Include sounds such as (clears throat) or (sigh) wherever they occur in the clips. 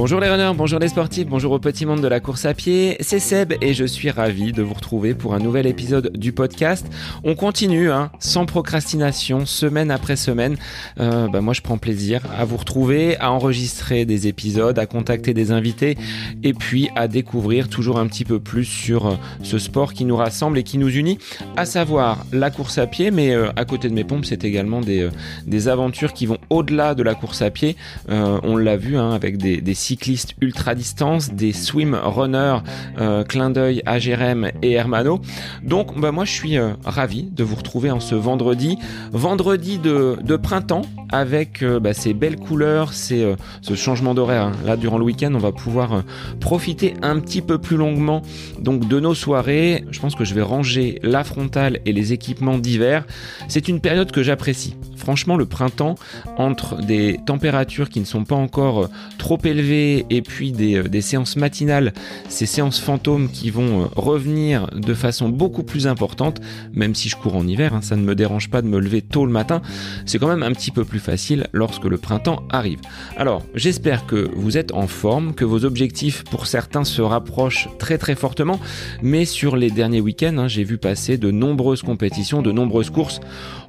Bonjour les runners, bonjour les sportifs, bonjour au petit monde de la course à pied, c'est Seb et je suis ravi de vous retrouver pour un nouvel épisode du podcast. On continue, hein, sans procrastination, semaine après semaine. Euh, bah moi je prends plaisir à vous retrouver, à enregistrer des épisodes, à contacter des invités et puis à découvrir toujours un petit peu plus sur euh, ce sport qui nous rassemble et qui nous unit, à savoir la course à pied, mais euh, à côté de mes pompes c'est également des, des aventures qui vont au-delà de la course à pied. on l'a vu hein, avec des, cyclistes ultra distance, des swim runners, euh, clin d'œil à Jérém et Hermano. Donc bah, moi je suis euh, ravi de vous retrouver en ce vendredi, vendredi de, printemps avec euh, bah, ces belles couleurs, ces, euh, ce changement d'horaire. Hein. Là durant le week-end on va pouvoir profiter un petit peu plus longuement donc de nos soirées. Je pense que je vais ranger la frontale et les équipements d'hiver. C'est une période que j'apprécie. Franchement le printemps entre des températures qui ne sont pas encore trop élevées et puis euh, des, séances matinales, ces séances fantômes qui vont euh, revenir de façon beaucoup plus importante, même si je cours en hiver, hein, ça ne me dérange pas de me lever tôt le matin, c'est quand même un petit peu plus facile lorsque le printemps arrive. Alors, j'espère que vous êtes en forme, que vos objectifs pour certains se rapprochent très très fortement, mais sur les derniers week-ends, hein, j'ai vu passer de nombreuses compétitions, de nombreuses courses,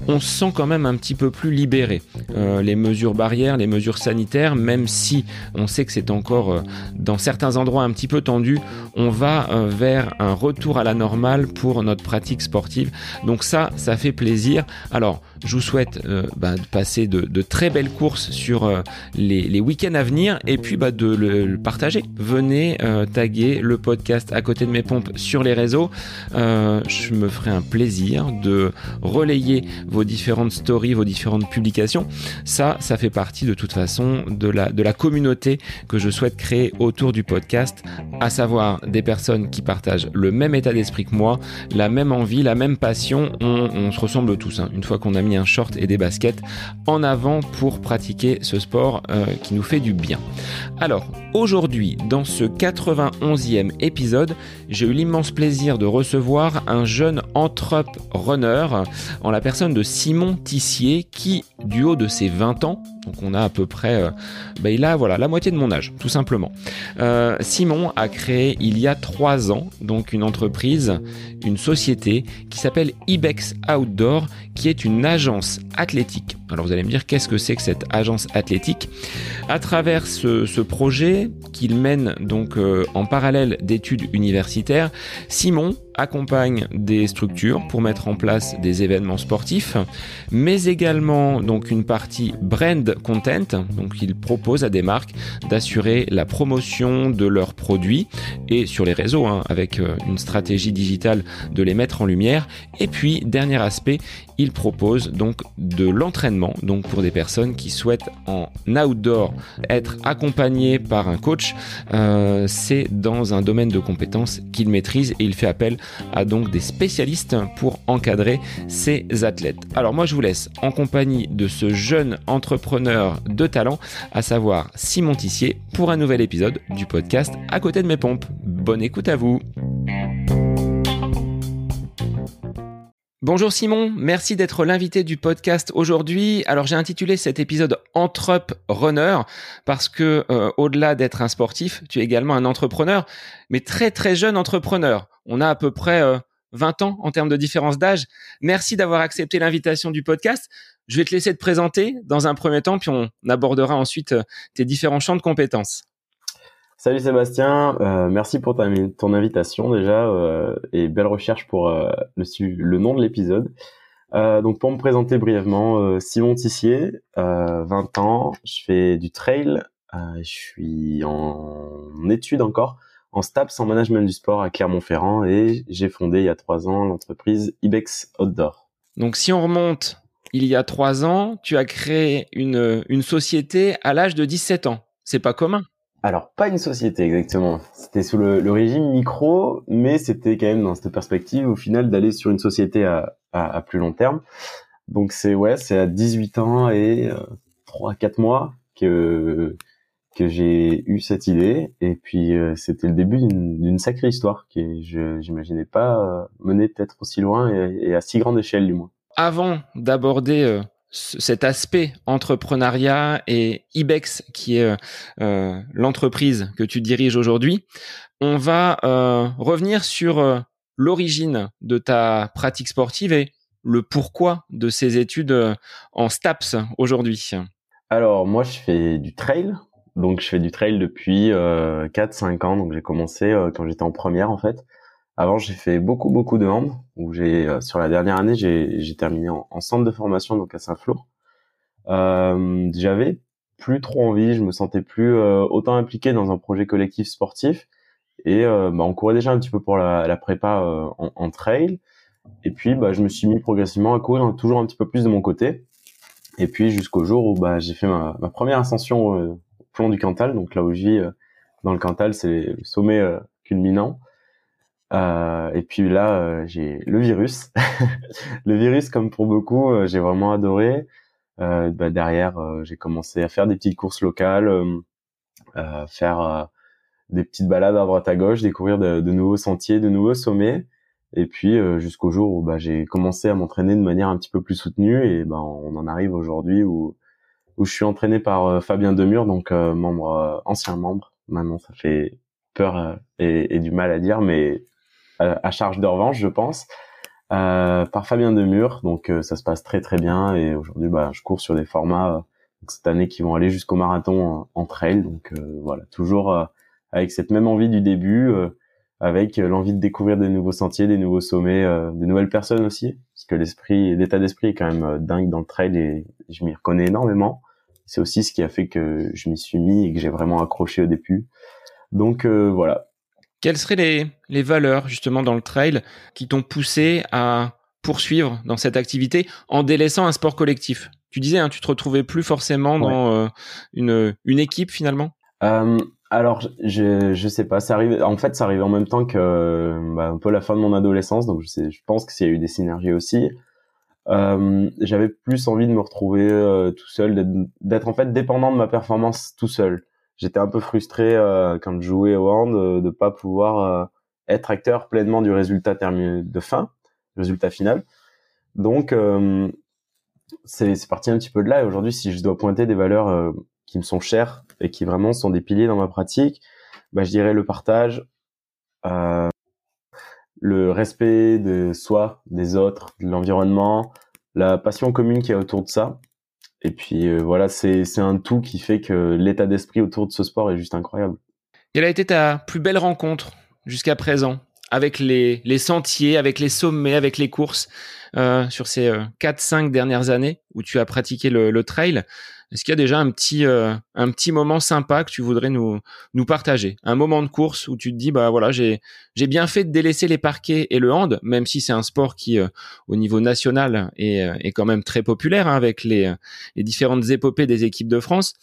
on se sent quand même un petit peu plus libéré. Euh, les mesures barrières, les mesures sanitaires, même si on sait que c'est encore euh, dans certains endroits un petit peu tendu, on va euh, vers un retour à la normale pour notre pratique sportive. Donc ça, ça fait plaisir. Alors, je vous souhaite euh, bah, de passer de, très belles courses sur les, week-ends à venir et puis bah, de le, partager. Venez taguer le podcast à côté de mes pompes sur les réseaux. je me ferai un plaisir de relayer vos différentes stories, vos différentes publications. Ça, ça fait partie de toute façon de la, de la communauté que je souhaite créer autour du podcast, à savoir des personnes qui partagent le même état d'esprit que moi, la même envie, la même passion. On, se ressemble tous. Hein. Une fois qu'on a mis un short et des baskets en avant pour pratiquer ce sport euh, qui nous fait du bien. Alors, aujourd'hui, dans ce 91e épisode, j'ai eu l'immense plaisir de recevoir un jeune runner en la personne de Simon Tissier qui, du haut de ses 20 ans, donc on a à peu près, euh, bah, il a voilà la moitié de mon âge, tout simplement. Euh, Simon a créé il y a trois ans donc une entreprise, une société qui s'appelle Ibex Outdoor, qui est une agence athlétique. Alors vous allez me dire qu'est-ce que c'est que cette agence athlétique? À travers ce, projet qu'il mène donc euh, en parallèle d'études universitaires, Simon accompagne des structures pour mettre en place des événements sportifs, mais également donc une partie brand content. Donc il propose à des marques d'assurer la promotion de leurs produits et sur les réseaux hein, avec euh, une stratégie digitale de les mettre en lumière. Et puis dernier aspect, il propose donc de l'entraînement donc pour des personnes qui souhaitent en outdoor être accompagnées par un coach. Euh, c'est dans un domaine de compétences qu'il maîtrise et il fait appel à donc des spécialistes pour encadrer ces athlètes. Alors moi je vous laisse en compagnie de ce jeune entrepreneur de talent, à savoir Simon Tissier, pour un nouvel épisode du podcast À côté de mes pompes. Bonne écoute à vous. Bonjour Simon, merci d'être l'invité du podcast aujourd'hui. Alors j'ai intitulé cet épisode Runner parce que euh, au-delà d'être un sportif, tu es également un entrepreneur, mais très très jeune entrepreneur. On a à peu près 20 euh, ans en termes de différence d'âge. Merci d'avoir accepté l'invitation du podcast. Je vais te laisser te présenter dans un premier temps, puis on abordera ensuite euh, tes différents champs de compétences. Salut Sébastien, euh, merci pour ton invitation déjà et belle recherche pour le, le, nom de l'épisode. donc pour me présenter brièvement, Simon Tissier, 20 ans, je fais du trail, je suis en études encore, en STAPS en management du sport à Clermont-Ferrand et j'ai fondé il y a trois ans l'entreprise Ibex Outdoor. Donc si on remonte il y a trois ans, tu as créé une, une société à l'âge de 17 ans. C'est pas commun. Alors, pas une société exactement. C'était sous le, régime micro, mais c'était quand même dans cette perspective, au final, d'aller sur une société à, à, plus long terme. Donc c'est ouais, c'est à 18 ans et euh, 3 4 mois que que j'ai eu cette idée et puis euh, c'était le début d'une sacrée histoire que je j'imaginais pas euh, mener peut-être aussi loin et, et, à si grande échelle du moins. Avant d'aborder euh, cet aspect entrepreneuriat et Ibex, qui est l'entreprise que tu diriges aujourd'hui, on va revenir sur l'origine de ta pratique sportive et le pourquoi de ces études en STAPS aujourd'hui. Alors moi je fais du trail, donc je fais du trail depuis euh, 4-5 ans, donc j'ai commencé euh, quand j'étais en première en fait. Avant j'ai fait beaucoup beaucoup de hand, où j'ai euh, sur la dernière année j'ai terminé en, centre de formation donc à Saint-Flour. Euh, j'avais plus trop envie, je me sentais plus autant impliqué dans un projet collectif sportif et bah, on courait déjà un petit peu pour la, la prépa en, en, trail. Et puis bah, je me suis mis progressivement à courir toujours un petit peu plus de mon côté. Et puis jusqu'au jour où bah, j'ai fait ma, ma, première ascension euh, plomb du Cantal. Donc là où je vis euh, dans le Cantal, c'est le sommet euh, culminant. Euh, et puis là, j'ai le virus. (laughs) le virus, comme pour beaucoup, j'ai vraiment adoré. Bah, derrière, j'ai commencé à faire des petites courses locales, faire des petites balades à droite à gauche, découvrir de, de nouveaux sentiers, de nouveaux sommets. Et puis euh, jusqu'au jour où bah, j'ai commencé à m'entraîner de manière un petit peu plus soutenue et bah, on en arrive aujourd'hui où où je suis entraîné par euh, Fabien Demure, donc euh, membre ancien membre. Maintenant, ça fait peur et, du mal à dire, mais à charge de revanche, je pense. par Fabien Demure, donc ça se passe très très bien et aujourd'hui, bah, je cours sur des formats cette année qui vont aller jusqu'au marathon en, trail. Donc voilà, toujours avec cette même envie du début avec euh, l'envie de découvrir des nouveaux sentiers, des nouveaux sommets, euh, des nouvelles personnes aussi, parce que l'esprit, l'état d'esprit est quand même euh, dingue dans le trail et je m'y reconnais énormément. C'est aussi ce qui a fait que je m'y suis mis et que j'ai vraiment accroché au début. Donc voilà. Quelles seraient les, les valeurs justement dans le trail qui t'ont poussé à poursuivre dans cette activité en délaissant un sport collectif? Tu disais, hein, tu te retrouvais plus forcément dans une, une équipe finalement? Alors, je je sais pas, ça arrive. En fait, ça arrive en même temps que bah, un peu la fin de mon adolescence, donc je sais, je pense que s'il y a eu des synergies aussi. Euh, j'avais plus envie de me retrouver euh, tout seul, d'être en fait dépendant de ma performance tout seul. J'étais un peu frustré euh, quand je jouais au hand de, de pas pouvoir être acteur pleinement du résultat de fin, résultat final. Donc c'est parti un petit peu de là. Et aujourd'hui, si je dois pointer des valeurs qui me sont chers et qui vraiment sont des piliers dans ma pratique, bah, je dirais le partage, euh, le respect de soi, des autres, de l'environnement, la passion commune qui est autour de ça. Et puis euh, voilà, c'est un tout qui fait que l'état d'esprit autour de ce sport est juste incroyable. Quelle a été ta plus belle rencontre jusqu'à présent avec les, les sentiers, avec les sommets, avec les courses euh, sur ces euh, 4-5 dernières années où tu as pratiqué le trail? Est-ce qu'il y a déjà un petit, euh, un petit moment sympa que tu voudrais nous, nous partager? Un moment de course où tu te dis, bah voilà, j'ai, bien fait de délaisser les parquets et le hand, même si c'est un sport qui, euh, au niveau national, est, euh, est quand même très populaire hein, avec les, les différentes épopées des équipes de France.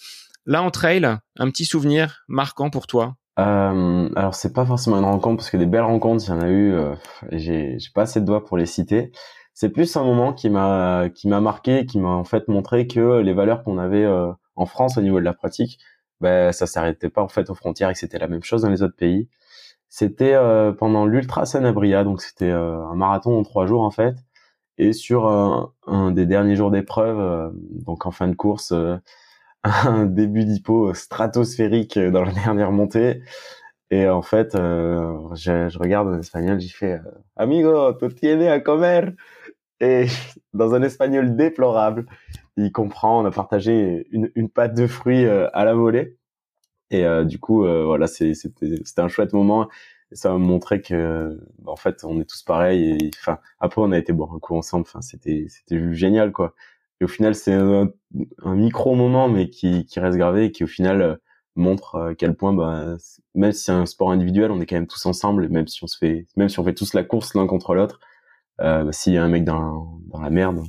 Là, en trail, un petit souvenir marquant pour toi? Euh, alors c'est pas forcément une rencontre parce que des belles rencontres, il y en a eu. Euh, j'ai pas assez de doigts pour les citer. C'est plus un moment qui m'a qui m'a marqué, qui m'a en fait montré que les valeurs qu'on avait euh, en France au niveau de la pratique, ben ça s'arrêtait pas en fait aux frontières et que c'était la même chose dans les autres pays. C'était euh, pendant l'Ultra Sanabria, donc c'était euh, un marathon en trois jours en fait, et sur un des derniers jours d'épreuve, donc en fin de course (laughs) un début d'hypo stratosphérique dans la dernière montée. Et en fait, euh, je, je, regarde en espagnol, j'y fais euh, Amigo, tu tienes a comer. Et (laughs) dans un espagnol déplorable, il comprend. On a partagé une, une pâte de fruits euh, à la volée. Et du coup, voilà, c'était un chouette moment. Ça m'a montré que, bah, en fait, on est tous pareils. Et enfin, après, on a été boire un coup ensemble. Enfin, c'était c'était génial, quoi. Et au final, c'est un, micro moment, mais qui, qui reste gravé et qui au final euh, montre à quel point, bah, même si c'est un sport individuel, on est quand même tous ensemble. Et même si on se fait, même si on fait tous la course l'un contre l'autre, euh, bah, s'il y a un mec dans, dans la merde,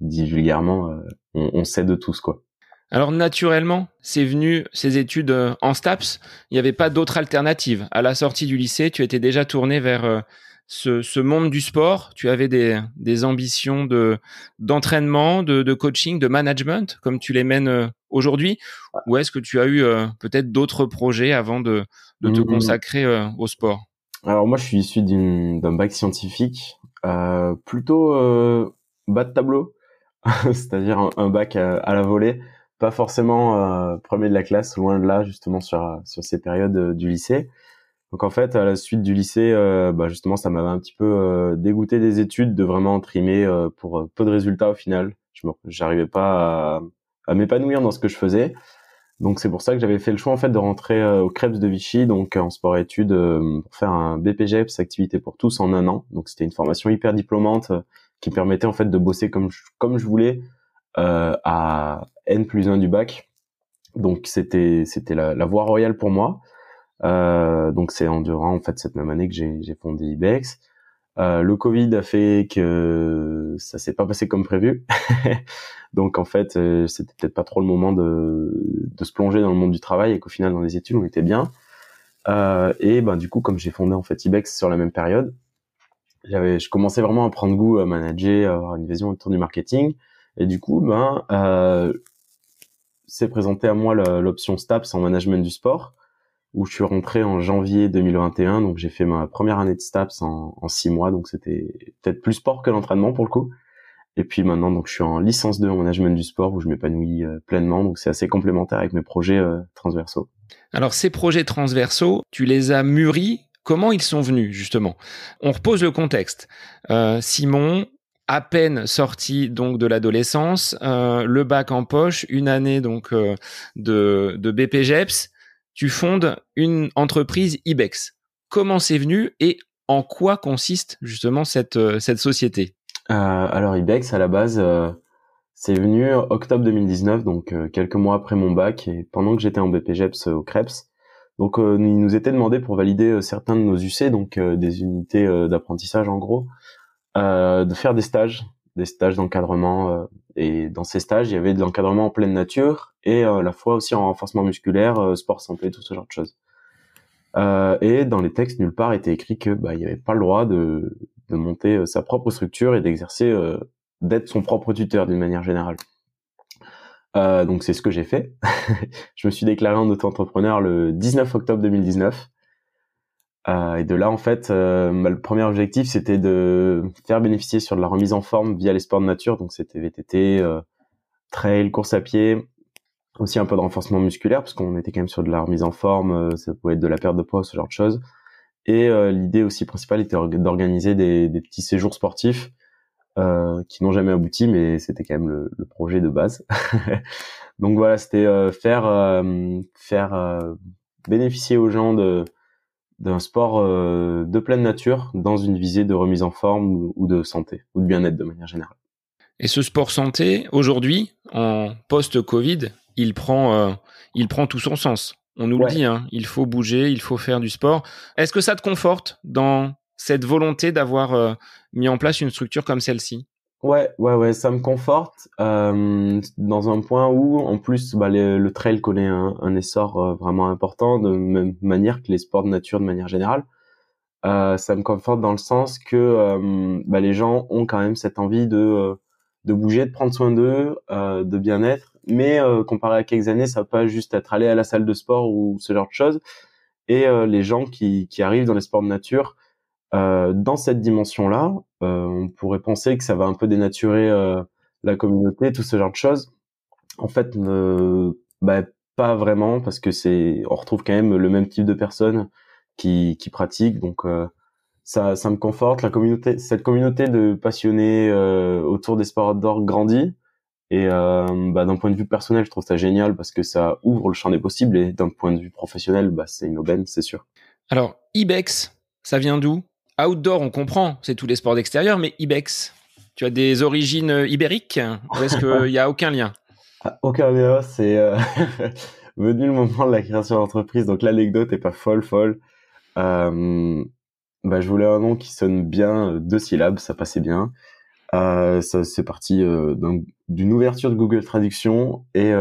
dit vulgairement, euh, on, on s'aide tous quoi. Alors naturellement, c'est venu ces études euh, en STAPS. Il n'y avait pas d'autre alternative. À la sortie du lycée, tu étais déjà tourné vers ce, ce, monde du sport Tu avais des, des ambitions de d'entraînement, de, de, coaching, de management, comme tu les mènes euh, aujourd'hui Ou est-ce que tu as eu euh, peut-être d'autres projets avant de, de te mmh. consacrer euh, au sport? Alors moi, je suis issu d'un bac scientifique, plutôt bas de tableau. (laughs) c'est-à-dire un, bac à, la volée, pas forcément premier de la classe, loin de là justement sur sur ces périodes du lycée. Donc en fait, à la suite du lycée, bah justement, ça m'avait un petit peu dégoûté des études, de vraiment trimer pour peu de résultats au final. Je n'arrivais pas à, à m'épanouir dans ce que je faisais. Donc c'est pour ça que j'avais fait le choix en fait de rentrer euh, au Krebs de Vichy, donc en sport études, euh, pour faire un BPGEPS activité pour tous en un an. Donc c'était une formation hyper diplômante euh, qui permettait en fait de bosser comme je, comme je voulais à N plus 1 du bac. Donc c'était c'était la, la, voie royale pour moi. donc c'est en durant en fait cette même année que j'ai fondé IBEX. Euh, le Covid a fait que ça s'est pas passé comme prévu. (laughs) Donc en fait, euh, c'était peut-être pas trop le moment de, de, se plonger dans le monde du travail et qu'au final dans les études on était bien. Euh, et ben du coup, comme j'ai fondé en fait Ibex sur la même période, j'avais, je commençais vraiment à prendre goût à manager, à avoir une vision autour du marketing. Et du coup, ben euh, c'est présenté à moi l'option STAPS en management du sport où je suis rentré en janvier 2021. Donc j'ai fait ma première année de STAPS en, six mois. Donc c'était peut-être plus sport que l'entraînement pour le coup. Et puis maintenant, donc je suis en licence 2 en management du sport où je m'épanouis euh, pleinement. Donc c'est assez complémentaire avec mes projets euh, transversaux. Alors ces projets transversaux, tu les as mûris. Comment ils sont venus justement? On repose le contexte. Euh, Simon, à peine sorti donc de l'adolescence, le bac en poche, une année donc de, de BPGEPS, tu fondes une entreprise Ibex. Comment c'est venu et en quoi consiste justement cette, euh, société? Euh, Alors Ibex, à la base, euh, c'est venu octobre 2019, donc quelques mois après mon bac et pendant que j'étais en BPGEPS au CREPS. Donc il nous était demandé pour valider certains de nos UC, donc des unités d'apprentissage en gros, de faire des stages des stages d'encadrement. Euh, et dans ces stages, il y avait de l'encadrement en pleine nature et à la fois aussi en renforcement musculaire, euh, sport santé, tout ce genre de choses. Euh, et dans les textes, nulle part était écrit que bah, il n'y avait pas le droit de, monter sa propre structure et d'exercer, d'être son propre tuteur d'une manière générale. Euh, donc c'est ce que j'ai fait. (laughs) je me suis déclaré en auto-entrepreneur le 19 octobre 2019. Euh, et de là, en fait, euh, bah, le premier objectif, c'était de faire bénéficier sur de la remise en forme via les sports de nature. Donc, c'était VTT, euh, trail, course à pied, aussi un peu de renforcement musculaire, parce qu'on était quand même sur de la remise en forme, euh, ça pouvait être de la perte de poids, ce genre de choses. Et l'idée aussi principale était d'organiser des, des, petits séjours sportifs qui n'ont jamais abouti, mais c'était quand même le, le, projet de base. (laughs) Donc voilà, c'était faire faire bénéficier aux gens de d'un sport euh, de pleine nature dans une visée de remise en forme ou, de santé ou de bien-être de manière générale. Et ce sport santé, aujourd'hui, en post-Covid, il prend, euh, il prend tout son sens. On nous le dit, hein, il faut bouger, il faut faire du sport. Est-ce que ça te conforte dans cette volonté d'avoir euh, mis en place une structure comme celle-ci? Ouais, ouais, ouais, ça me conforte euh, dans un point où, en plus, bah, le trail connaît un, essor euh, vraiment important, de même manière que les sports de nature de manière générale. Euh, ça me conforte dans le sens que euh, bah, les gens ont quand même cette envie de euh, de bouger, de prendre soin d'eux, de bien-être. Mais comparé à quelques années, ça va pas juste être aller à la salle de sport ou ce genre de choses. Et les gens qui, qui arrivent dans les sports de nature euh, dans cette dimension-là, euh, on pourrait penser que ça va un peu dénaturer euh, la communauté, tout ce genre de choses. En fait, bah, pas vraiment, parce que c'est, on retrouve quand même le même type de personnes qui, pratiquent, donc ça, ça me conforte. La communauté, cette communauté de passionnés autour des sports outdoor grandit. Et bah, d'un point de vue personnel, je trouve ça génial parce que ça ouvre le champ des possibles. Et d'un point de vue professionnel, bah, c'est une aubaine, c'est sûr. Alors, Ibex, ça vient d'où? Outdoor, on comprend, c'est tous les sports d'extérieur, mais Ibex, tu as des origines euh, ibériques ou est-ce qu'il (laughs) n'y a aucun lien? Ah, Aucun lien, c'est euh, (laughs) venu le moment de la création d'entreprise, donc l'anecdote est pas folle, folle. Euh, bah, je voulais un nom qui sonne bien, deux syllabes, ça passait bien. ça c'est parti d'une ouverture de Google Traduction et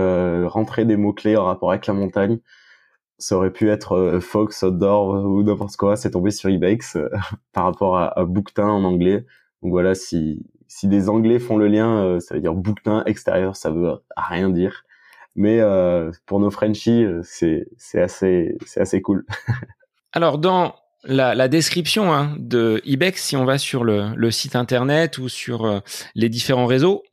rentrer des mots clés en rapport avec la montagne ça aurait pu être euh, Fox, Outdoor ou n'importe quoi. C'est tombé sur Ibex euh, (laughs) par rapport à, à Bouquetin en anglais. Donc voilà, si si des Anglais font le lien, euh, ça veut dire Bouquetin extérieur, ça veut rien dire. Mais pour nos Frenchies, c'est assez assez cool. (laughs) Alors dans la, description hein, de Ibex, si on va sur le, site internet ou sur euh, les différents réseaux,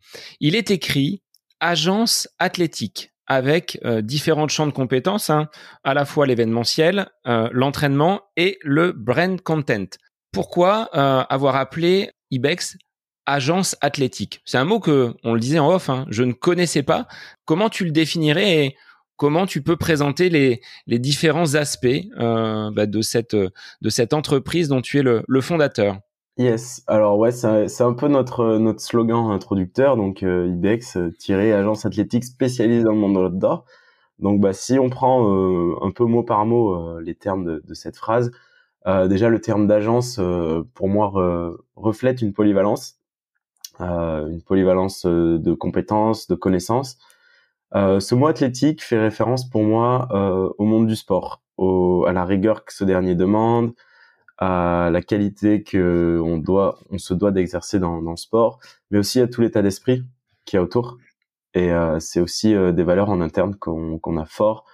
il est écrit agence athlétique avec euh, différents champs de compétences, hein, à la fois l'événementiel, euh, l'entraînement et le brand content. Pourquoi avoir appelé Ibex agence athlétique? C'est un mot que, on le disait en off, hein, je ne connaissais pas. Comment tu le définirais et comment tu peux présenter les, différents aspects euh, bah, de, cette, entreprise dont tu es le fondateur? Yes, alors ouais, c'est un peu notre, notre slogan introducteur, donc euh, IBEX, tiré agence athlétique spécialisée dans le monde de l'outdoor. Donc bah, si on prend euh, un peu mot par mot euh, les termes de, cette phrase, euh, déjà le terme d'agence, pour moi, reflète une polyvalence, une polyvalence de compétences, de connaissances, ce mot athlétique fait référence pour moi au monde du sport, à la rigueur que ce dernier demande, à la qualité que on doit, on se doit d'exercer dans, dans, le sport, mais aussi à tout l'état d'esprit qui est autour. Et euh, c'est aussi euh, des valeurs en interne qu'on qu'on a fort.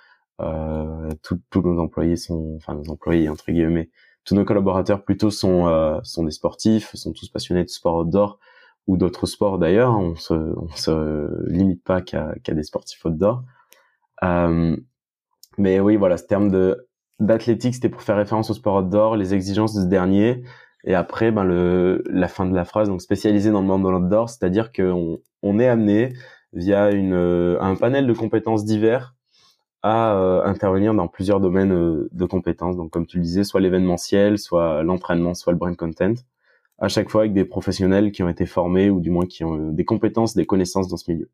Euh, tous nos employés sont, enfin nos employés entre guillemets, tous nos collaborateurs plutôt sont sont des sportifs, sont tous passionnés de sport outdoor ou d'autres sports d'ailleurs. On se, on se limite pas qu'à des sportifs outdoor. Euh, mais oui, voilà, ce terme de d'athlétique, c'était pour faire référence au sport outdoor, les exigences de ce dernier. Et après, ben le, la fin de la phrase, donc spécialisé dans le monde de l'outdoor, c'est-à-dire qu'on on est amené via une, un panel de compétences divers à euh, intervenir dans plusieurs domaines euh, de compétences. Donc, comme tu le disais, soit l'événementiel, soit l'entraînement, soit le brand content à chaque fois avec des professionnels qui ont été formés ou du moins qui ont euh, des compétences, des connaissances dans ce milieu.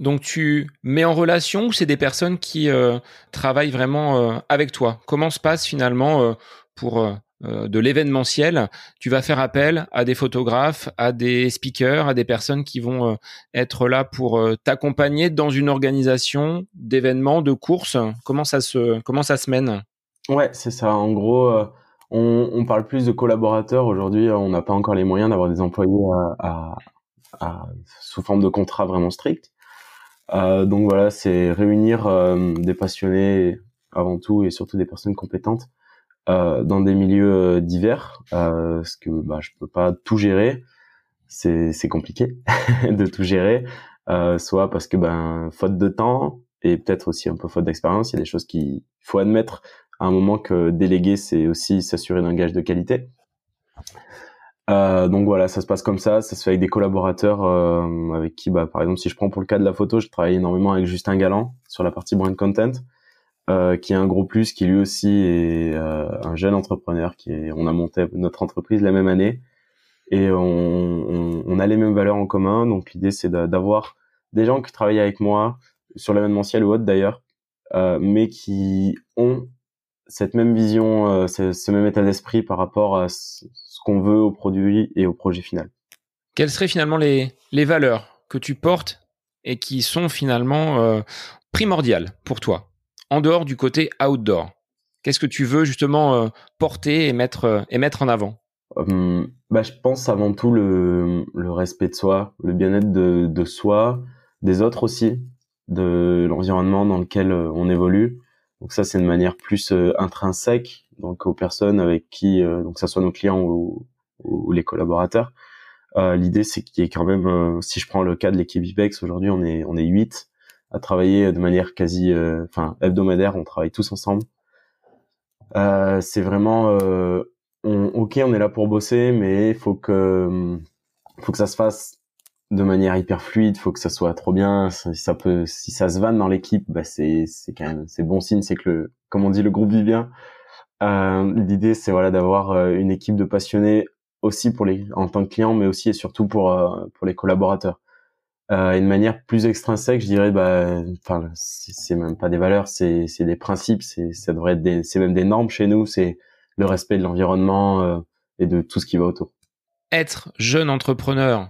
Donc tu mets en relation ou c'est des personnes qui euh, travaillent vraiment euh, avec toi? Comment se passe finalement pour de l'événementiel? Tu vas faire appel à des photographes, à des speakers, à des personnes qui vont être là pour t'accompagner dans une organisation d'événements, de courses? Comment ça se comment ça se mène? Ouais, c'est ça. En gros on, parle plus de collaborateurs aujourd'hui. On n'a pas encore les moyens d'avoir des employés à, à, sous forme de contrat vraiment strict. Euh, donc voilà, c'est réunir euh, des passionnés avant tout et surtout des personnes compétentes euh, dans des milieux divers, parce que bah, je peux pas tout gérer. C'est compliqué (laughs) de tout gérer, soit parce que ben faute de temps et peut-être aussi un peu faute d'expérience. Il y a des choses qu'il faut admettre à un moment que déléguer, c'est aussi s'assurer d'un gage de qualité. Euh, donc voilà, ça se passe comme ça, ça se fait avec des collaborateurs euh, avec qui, bah, par exemple, si je prends pour le cas de la photo, je travaille énormément avec Justin Galland sur la partie brand content, euh, qui est un gros plus, qui lui aussi est euh, un jeune entrepreneur, qui est, on a monté notre entreprise la même année et on, on, a les mêmes valeurs en commun. Donc l'idée c'est d'avoir des gens qui travaillent avec moi sur l'événementiel ou autre d'ailleurs, euh, mais qui ont cette même vision, euh, ce, même état d'esprit par rapport à ce, qu'on veut au produit et au projet final. Quelles seraient finalement les, les valeurs que tu portes et qui sont finalement euh, primordiales pour toi, en dehors du côté outdoor? Qu'est-ce que tu veux justement euh, porter et mettre, et mettre en avant? Hum, bah, Je pense avant tout le, le respect de soi, le bien-être de, de soi, des autres aussi, de l'environnement dans lequel on évolue. Donc ça, c'est une manière plus euh, intrinsèque, donc aux personnes avec qui, euh, donc ça soit nos clients ou, ou les collaborateurs. Euh, L'idée, c'est qu'il y ait quand même, si je prends le cas de l'équipe IBEX, aujourd'hui, on est on est huit à travailler de manière quasi, enfin hebdomadaire. On travaille tous ensemble. c'est vraiment, on, ok, on est là pour bosser, mais il faut que faut que ça se fasse de manière hyper fluide, faut que ça soit trop bien. Si ça peut, si ça se vanne dans l'équipe, bah c'est quand même c'est bon signe, c'est que le, comme on dit, le groupe vit bien. Euh, L'idée c'est voilà d'avoir euh, une équipe de passionnés aussi pour les en tant que client, mais aussi et surtout pour euh, pour les collaborateurs. Euh, une manière plus extrinsèque, je dirais, bah, enfin c'est même pas des valeurs, c'est c'est des principes, c'est ça devrait être c'est même des normes chez nous, c'est le respect de l'environnement et de tout ce qui va autour. Être jeune entrepreneur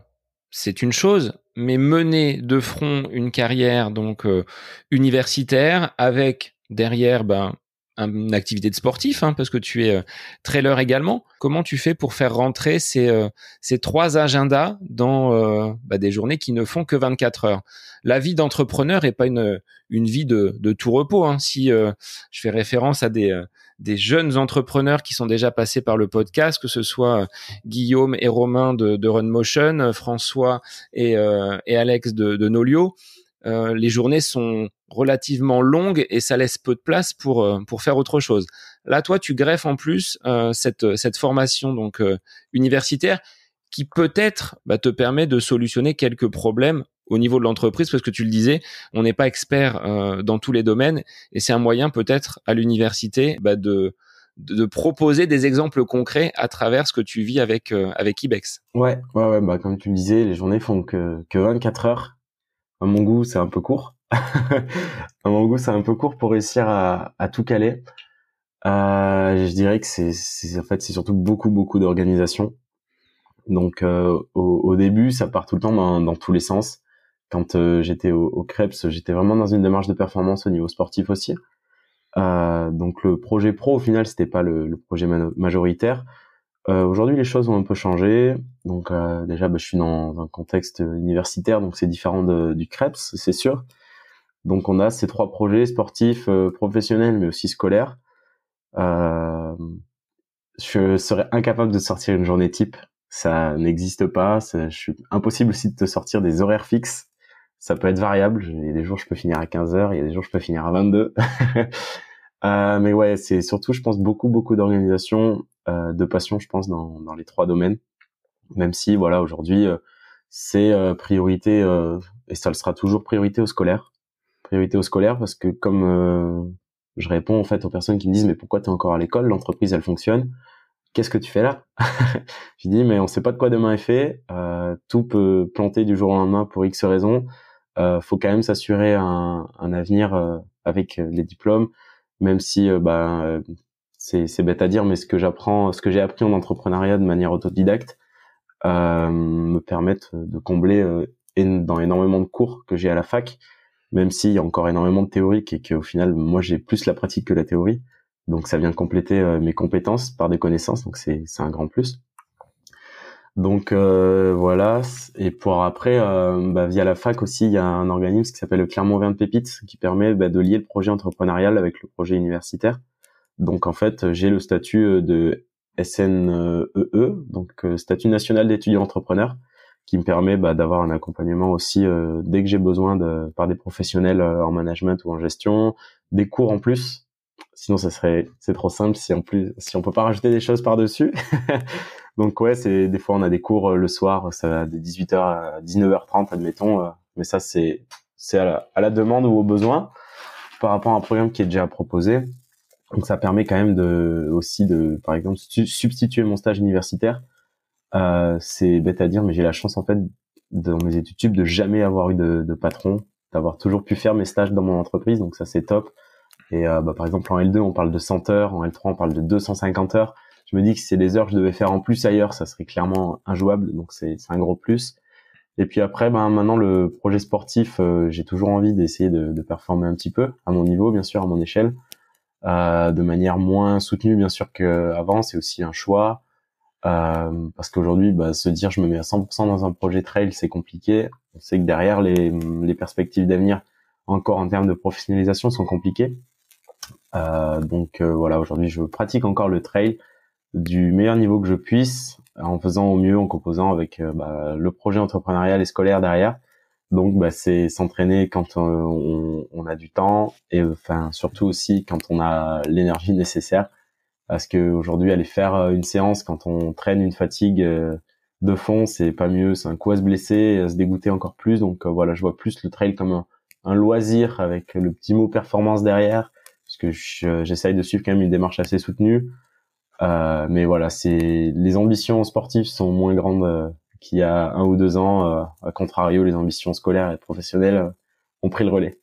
c'est une chose, mais mener de front une carrière donc euh, universitaire avec derrière ben une activité de sportif, hein, parce que tu es euh, trailer également. Comment tu fais pour faire rentrer ces, euh, ces trois agendas dans bah, des journées qui ne font que 24 heures? La vie d'entrepreneur est pas une, une vie de, de tout repos. Hein. Si je fais référence à des, des jeunes entrepreneurs qui sont déjà passés par le podcast, que ce soit Guillaume et Romain de, de Runmotion, François et, et Alex de, de Nolio. les journées sont relativement longues et ça laisse peu de place pour pour faire autre chose. Là, toi, tu greffes en plus cette cette formation donc universitaire qui peut-être bah, te permet de solutionner quelques problèmes au niveau de l'entreprise, parce que tu le disais, on n'est pas expert euh, dans tous les domaines, et c'est un moyen peut-être à l'université bah, de, de, proposer des exemples concrets à travers ce que tu vis avec euh, avec Ibex. Ouais, ouais, ouais, bah comme tu le disais, les journées font que que 24 heures. À mon goût, c'est un peu court. (laughs) à mon goût, c'est un peu court pour réussir à, à tout caler. Euh, je dirais que c'est en fait c'est surtout beaucoup beaucoup d'organisation donc euh, au, au, début, ça part tout le temps dans, dans tous les sens. Quand euh, j'étais au, au Krebs, j'étais vraiment dans une démarche de performance au niveau sportif aussi. Euh, donc le projet pro, au final, c'était pas le, projet majoritaire. Euh, Aujourd'hui, les choses ont un peu changé. Donc déjà, bah, je suis dans un contexte universitaire, donc c'est différent du Krebs, c'est sûr. Donc on a ces trois projets sportifs, professionnels, mais aussi scolaires. je serais incapable de sortir une journée type ça n'existe pas. je suis impossible aussi de te sortir des horaires fixes. Ça peut être variable. Il y a des jours je peux finir à 15 heures, il y a des jours je peux finir à 22. (laughs) euh, mais ouais, c'est surtout, je pense, beaucoup, beaucoup d'organisation, euh, de passion, je pense, dans, dans les trois domaines. Même si, voilà, aujourd'hui, euh, c'est euh, priorité, et ça le sera toujours priorité au scolaire. Priorité au scolaire parce que comme je réponds en fait aux personnes qui me disent mais pourquoi tu es encore à l'école? L'entreprise, elle fonctionne qu'est-ce que tu fais là? (laughs) Je dis mais on sait pas de quoi demain est fait. Tout peut planter du jour au lendemain pour X raisons. Euh, faut quand même s'assurer un, avenir euh, avec les diplômes, même si euh, bah, c'est bête à dire, mais ce que j'apprends, ce que j'ai appris en entrepreneuriat de manière autodidacte, euh, me permettent de combler dans énormément de cours que j'ai à la fac, même s'il y a encore énormément de théorique et qu'au final, moi, j'ai plus la pratique que la théorie. Donc ça vient compléter euh, mes compétences par des connaissances, donc c'est c'est un grand plus. Donc euh, voilà. Et pour après, euh, bah, via la fac aussi, il y a un organisme qui s'appelle le Clermont-Vin de Pépites, qui permet bah, de lier le projet entrepreneurial avec le projet universitaire. Donc en fait, j'ai le statut de SNEE, e, donc statut national d'étudiant entrepreneur, qui me permet bah, d'avoir un accompagnement aussi dès que j'ai besoin de par des professionnels en management ou en gestion, des cours en plus Sinon, ça serait, c'est trop simple si en plus, si on peut pas rajouter des choses par dessus. (laughs) Donc ouais, c'est des fois on a des cours euh, le soir, ça va de 18h à 19h30 admettons, euh, mais ça c'est c'est à la, à la demande ou au besoin par rapport à un programme qui est déjà proposé. Donc ça permet quand même de aussi de par exemple substituer mon stage universitaire. Euh, c'est bête à dire, mais j'ai la chance en fait dans mes études sup de jamais avoir eu de, de patron, d'avoir toujours pu faire mes stages dans mon entreprise, donc ça c'est top. Et euh, bah, par exemple, en L2, on parle de 100 heures, en L3, on parle de 250 heures. Je me dis que si c'est des heures que je devais faire en plus ailleurs, ça serait clairement injouable, donc c'est un gros plus. Et puis après, ben, maintenant, le projet sportif, euh, j'ai toujours envie d'essayer de, de, performer un petit peu, à mon niveau, bien sûr, à mon échelle, euh, de manière moins soutenue, bien sûr, qu'avant. C'est aussi un choix, euh, parce qu'aujourd'hui, bah, se dire je me mets à 100% dans un projet trail, c'est compliqué. On sait que derrière, les, les perspectives d'avenir, encore en termes de professionnalisation, sont compliquées. Euh, donc euh, voilà, aujourd'hui je pratique encore le trail du meilleur niveau que je puisse, en faisant au mieux, en composant avec euh, bah, le projet entrepreneurial et scolaire derrière. Donc bah, c'est s'entraîner quand on, on, a du temps et enfin surtout aussi quand on a l'énergie nécessaire. Parce que aujourd'hui aller faire une séance quand on traîne une fatigue de fond, c'est pas mieux, c'est un coup à se blesser, à se dégoûter encore plus. Donc voilà, je vois plus le trail comme un loisir avec le petit mot performance derrière parce que j'essaye de suivre quand même une démarche assez soutenue. Euh, mais voilà, c'est les ambitions sportives sont moins grandes euh, qu'il y a un ou deux ans. Euh, à contrario, les ambitions scolaires et professionnelles ont pris le relais.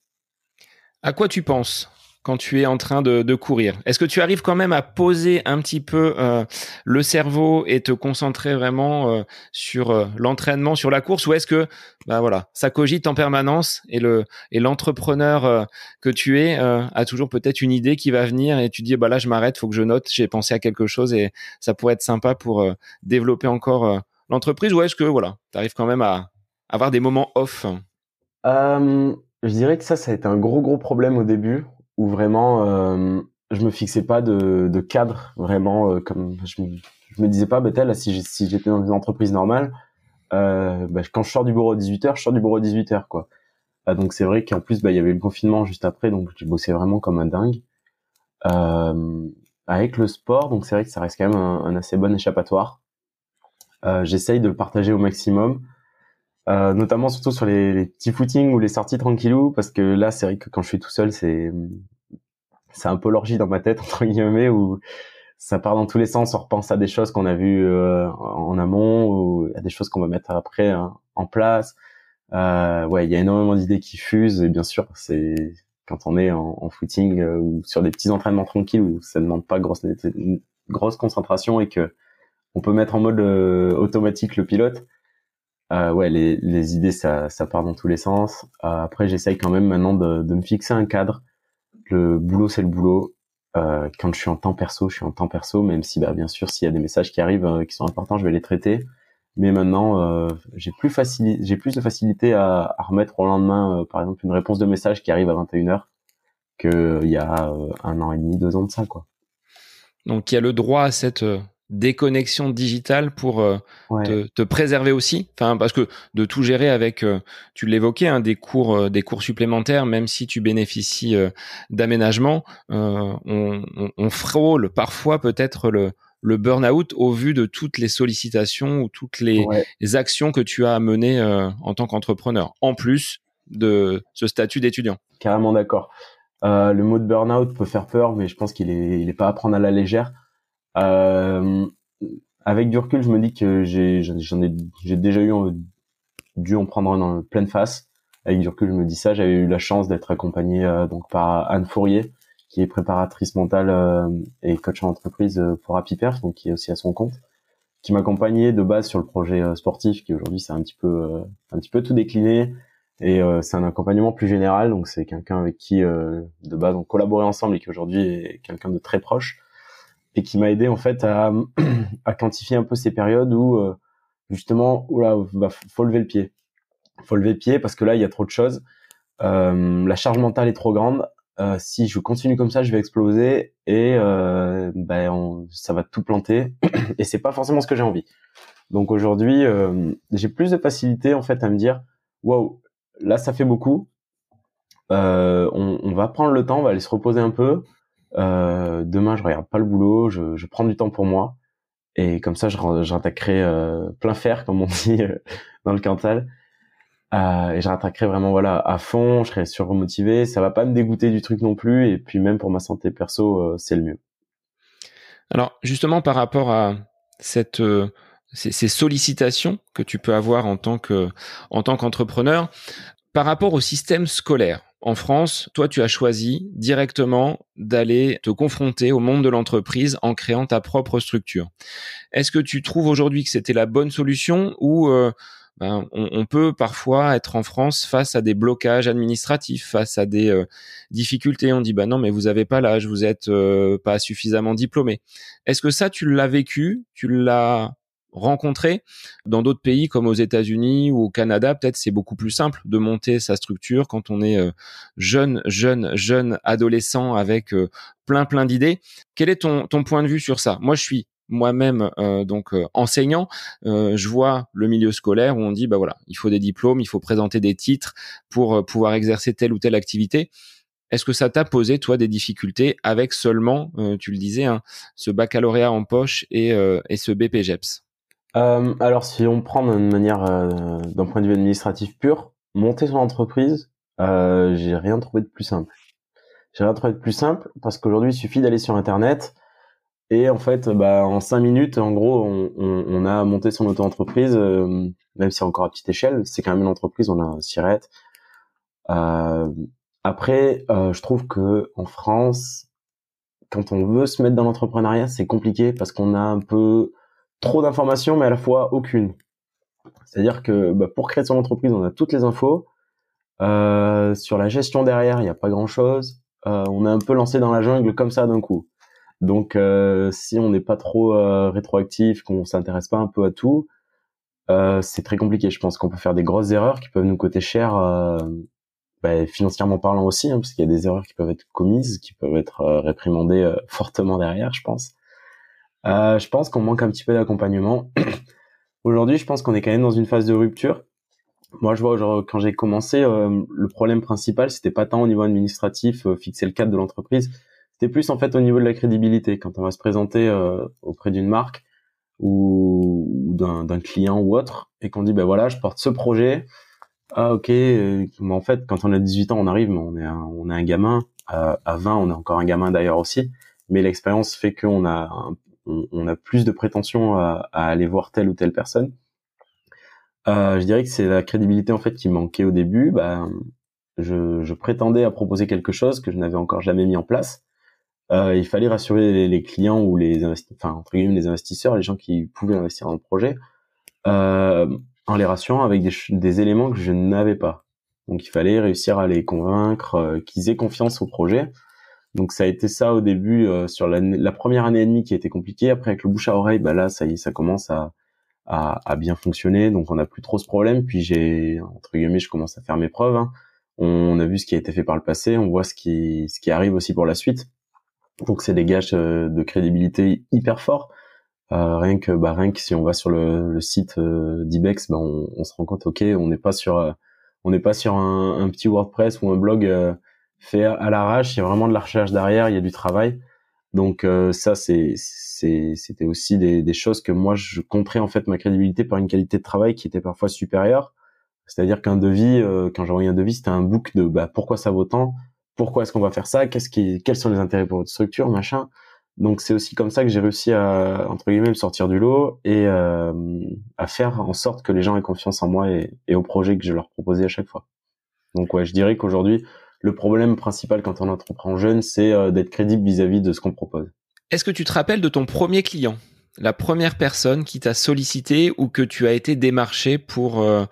À quoi tu penses? Quand tu es en train de, courir. Est-ce que tu arrives quand même à poser un petit peu euh, le cerveau et te concentrer vraiment euh, sur euh, l'entraînement, sur la course, ou est-ce que bah voilà, ça cogite en permanence et le et l'entrepreneur que tu es a toujours peut-être une idée qui va venir et tu dis bah là je m'arrête, faut que je note, j'ai pensé à quelque chose et ça pourrait être sympa pour développer encore l'entreprise, ou est-ce que voilà, tu arrives quand même à avoir des moments off? Je dirais que ça, ça a été un gros gros problème au début où vraiment euh, je me fixais pas de, cadre vraiment comme je me, je me disais pas bah tel si j'étais dans une entreprise normale euh, bah, quand je sors du bureau à 18h je sors du bureau à 18h quoi. Ah, donc c'est vrai qu'en plus bah il y avait le confinement juste après donc j'ai bossé vraiment comme un dingue. Euh, avec le sport donc c'est vrai que ça reste quand même un, un assez bon échappatoire. Euh, j'essaye de le partager au maximum euh, notamment surtout sur les, les, petits footings ou les sorties tranquillou parce que là c'est vrai que quand je suis tout seul c'est c'est un peu l'orgie dans ma tête (laughs) entre guillemets où ça part dans tous les sens. On repense à des choses qu'on a vues euh, en amont ou à des choses qu'on va mettre après hein, en place. Euh, ouais il y a énormément d'idées qui fusent. Et bien sûr c'est quand on est en, en footing euh, ou sur des petits entraînements tranquilles où ça ne demande pas grosse grosse concentration et que on peut mettre en mode euh, automatique le pilote euh, ouais, les, les idées, ça, ça part dans tous les sens. Euh, après, j'essaye quand même maintenant de, de me fixer un cadre. Le boulot, c'est le boulot. Euh, quand je suis en temps perso, je suis en temps perso, même si, bah, bien sûr, s'il y a des messages qui arrivent qui sont importants, je vais les traiter. Mais maintenant, j'ai plus plus de facilité à, à remettre au lendemain, par exemple, une réponse de message qui arrive à 21h qu'il y a un an et demi, deux ans de ça, quoi. Donc, il y a le droit à cette déconnexion digitale pour euh, ouais. te, te, préserver aussi enfin parce que de tout gérer avec euh, tu l'évoquais hein, des cours euh, des cours supplémentaires même si tu bénéficies d'aménagement on, on, on, frôle parfois peut-être le le burn-out au vu de toutes les sollicitations ou toutes les, ouais. les actions que tu as à mener en tant qu'entrepreneur en plus de ce statut d'étudiant carrément d'accord le mot de burn-out peut faire peur mais je pense qu'il est il est pas à prendre à la légère euh, avec du je me dis que j'ai j'en ai j'ai déjà eu dû en prendre en pleine face. Avec du je me dis ça. J'avais eu la chance d'être accompagné euh, donc par Anne Fourier, qui est préparatrice mentale euh, et coach en entreprise euh, pour Happy Perf, donc qui est aussi à son compte, qui m'accompagnait de base sur le projet euh, sportif, qui aujourd'hui c'est un petit peu euh, un petit peu tout décliné. Et c'est un accompagnement plus général, donc c'est quelqu'un avec qui de base on collaborait ensemble et qui aujourd'hui est quelqu'un de très proche et qui m'a aidé en fait à, (clears throat) à quantifier un peu ces périodes où euh, justement oula bah, faut lever le pied. Faut lever le pied parce que là il y a trop de choses. Euh, la charge mentale est trop grande. Euh, si je continue comme ça je vais exploser et on, ça va tout planter (clears throat) et c'est pas forcément ce que j'ai envie. Donc aujourd'hui euh, j'ai plus de facilité en fait à me dire waouh là ça fait beaucoup. On, on va prendre le temps on va aller se reposer un peu euh, demain, je regarde pas le boulot, je, je, prends du temps pour moi. Et comme ça, je, j'attaquerai euh, plein fer, comme on (laughs) dit euh, dans le Cantal. Euh, et je rattaquerai vraiment voilà à fond. Je serai surmotivé. Ça va pas me dégoûter du truc non plus. Et puis même pour ma santé perso, euh, c'est le mieux. Alors justement, par rapport à cette ces, ces, sollicitations que tu peux avoir en tant que en tant qu'entrepreneur, par rapport au système scolaire en France, toi, tu as choisi directement d'aller te confronter au monde de l'entreprise en créant ta propre structure. Est-ce que tu trouves aujourd'hui que c'était la bonne solution ou euh, ben, on, peut parfois être en France face à des blocages administratifs, face à des euh, difficultés? On dit bah non, mais vous avez pas l'âge, vous êtes euh, pas suffisamment diplômé. Est-ce que ça, tu l'as vécu, tu l'as rencontrer. Dans d'autres pays comme aux États-Unis ou au Canada, peut-être c'est beaucoup plus simple de monter sa structure quand on est euh, jeune, jeune, jeune adolescent avec euh, plein plein d'idées. Quel est ton ton point de vue sur ça? Moi, je suis moi-même euh, donc euh, enseignant, euh, je vois le milieu scolaire où on dit bah voilà, il faut des diplômes, il faut présenter des titres pour euh, pouvoir exercer telle ou telle activité. Est-ce que ça t'a posé, toi, des difficultés avec seulement, tu le disais, hein, ce baccalauréat en poche et, et ce BPGEPS euh, alors, si on prend d'une manière, euh, d'un point de vue administratif pur, monter son entreprise, euh, j'ai rien trouvé de plus simple. J'ai rien trouvé de plus simple parce qu'aujourd'hui, il suffit d'aller sur Internet et en fait, bah, en cinq minutes, en gros, on, on, on a monté son auto-entreprise, euh, même si encore à petite échelle, c'est quand même une entreprise, on a un sirette. Euh, après, je trouve que en France, quand on veut se mettre dans l'entrepreneuriat, c'est compliqué parce qu'on a un peu trop d'informations, mais à la fois aucune. C'est-à-dire que bah, pour créer son entreprise, on a toutes les infos. Euh, sur la gestion derrière, il n'y a pas grand-chose. Euh, on est un peu lancé dans la jungle comme ça d'un coup. Donc, euh, si on n'est pas trop euh, rétroactif, qu'on s'intéresse pas un peu à tout, euh, c'est très compliqué. Je pense qu'on peut faire des grosses erreurs qui peuvent nous coûter cher bah, financièrement parlant aussi, hein, parce qu'il y a des erreurs qui peuvent être commises, qui peuvent être réprimandées fortement derrière, je pense. Je pense qu'on manque un petit peu d'accompagnement. (clears throat) Aujourd'hui, je pense qu'on est quand même dans une phase de rupture. Moi, je vois genre, quand j'ai commencé, le problème principal, c'était pas tant au niveau administratif, fixer le cadre de l'entreprise, c'était plus en fait au niveau de la crédibilité. Quand on va se présenter auprès d'une marque, ou, d'un client ou autre et qu'on dit ben voilà je porte ce projet ah ok euh, mais en fait quand on a 18 ans on arrive mais on est un, on est un gamin à 20 on est encore un gamin d'ailleurs aussi mais l'expérience fait qu'on a on, a plus de prétention à, aller voir telle ou telle personne euh, je dirais que c'est la crédibilité en fait qui manquait au début bah, je, je prétendais à proposer quelque chose que je n'avais encore jamais mis en place euh, il fallait rassurer les, clients ou les enfin entre guillemets les investisseurs, les gens qui pouvaient investir dans le projet, euh, en les rassurant avec des, des éléments que je n'avais pas. Donc il fallait réussir à les convaincre euh, qu'ils aient confiance au projet. Donc ça a été ça au début euh, sur la, la, première année et demie qui a été compliquée. Après avec le bouche à oreille, bah là ça y ça commence à, à, à bien fonctionner. Donc on n'a plus trop ce problème. Puis j'ai entre guillemets, je commence à faire mes preuves. Hein. On a vu ce qui a été fait par le passé. On voit ce qui ce qui arrive aussi pour la suite. Donc c'est des gages euh, de crédibilité hyper forts. Euh, rien que bah, rien que si on va sur le, le site euh, d'Ibex, bah, on, on, se rend compte, ok, on n'est pas sur euh, on n'est pas sur un, un, petit WordPress ou un blog fait à l'arrache. Il y a vraiment de la recherche derrière, il y a du travail. Donc ça, c'est c'était aussi des, choses que moi je compterais en fait ma crédibilité par une qualité de travail qui était parfois supérieure. C'est-à-dire qu'un devis, quand j'envoyais un devis, c'était un book de bah, pourquoi ça vaut tant, pourquoi est-ce qu'on va faire ça, quels sont les intérêts pour votre structure, machin. Donc c'est aussi comme ça que j'ai réussi à entre guillemets me sortir du lot et euh, à faire en sorte que les gens aient confiance en moi et, et, au projet que je leur proposais à chaque fois. Donc ouais, je dirais qu'aujourd'hui le problème principal quand on entreprend jeune, c'est euh, d'être crédible vis-à-vis de ce qu'on propose. Est-ce que tu te rappelles de ton premier client, la première personne qui t'a sollicité ou que tu as été démarché pour euh,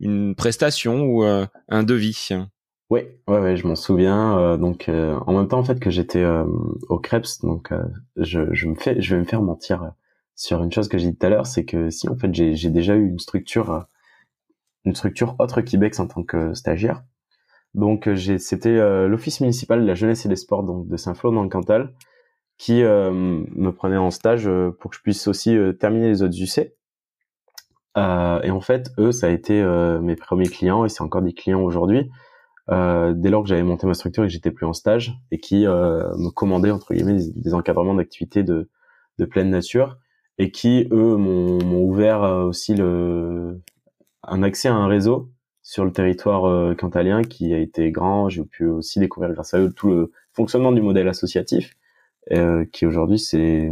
une prestation ou un devis? Oui, ouais, ouais, je m'en souviens. Euh, donc, euh, en même temps, en fait, que j'étais euh, au Krebs, donc je, je me fais, je vais me faire mentir sur une chose que j'ai dit tout à l'heure, c'est que si en fait j'ai déjà eu une structure, une structure autre qu'Ibex en tant que stagiaire. Donc, j'ai, c'était l'office municipal de la jeunesse et des sports donc de Saint-Flour dans le Cantal, qui me prenait en stage pour que je puisse aussi terminer les autres UC. et en fait, eux, ça a été mes premiers clients et c'est encore des clients aujourd'hui euh, dès lors que j'avais monté ma structure et que j'étais plus en stage et qui euh, me commandaient entre guillemets des, encadrements d'activités de, de pleine nature et qui eux m'ont ouvert euh, aussi le un accès à un réseau sur le territoire euh, cantalien qui a été grand. J'ai pu aussi découvrir grâce à eux tout le fonctionnement du modèle associatif euh, qui aujourd'hui c'est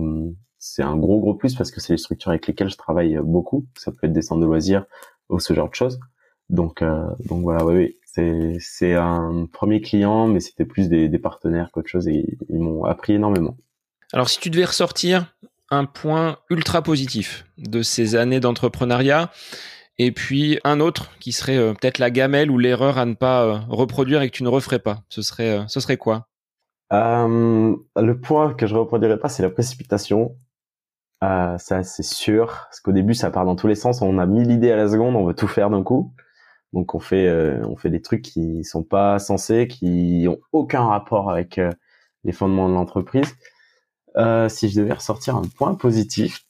c'est un gros gros plus parce que c'est les structures avec lesquelles je travaille beaucoup. Ça peut être des centres de loisirs ou ce genre de choses. Donc donc voilà, oui, oui c'est un premier client, mais c'était plus des, des partenaires qu'autre chose et ils m'ont appris énormément. Alors si tu devais ressortir un point ultra positif de ces années d'entrepreneuriat, et puis un autre qui serait euh, peut-être la gamelle ou l'erreur à ne pas euh, reproduire et que tu ne referais pas. Ce serait, euh, ce serait quoi? Le point que je reproduirais pas, c'est la précipitation. ça, c'est sûr, parce qu'au début, ça part dans tous les sens. On a mille idées à la seconde, on veut tout faire d'un coup. Donc on fait on fait des trucs qui sont pas censés, qui ont aucun rapport avec les fondements de l'entreprise. Si je devais ressortir un point positif,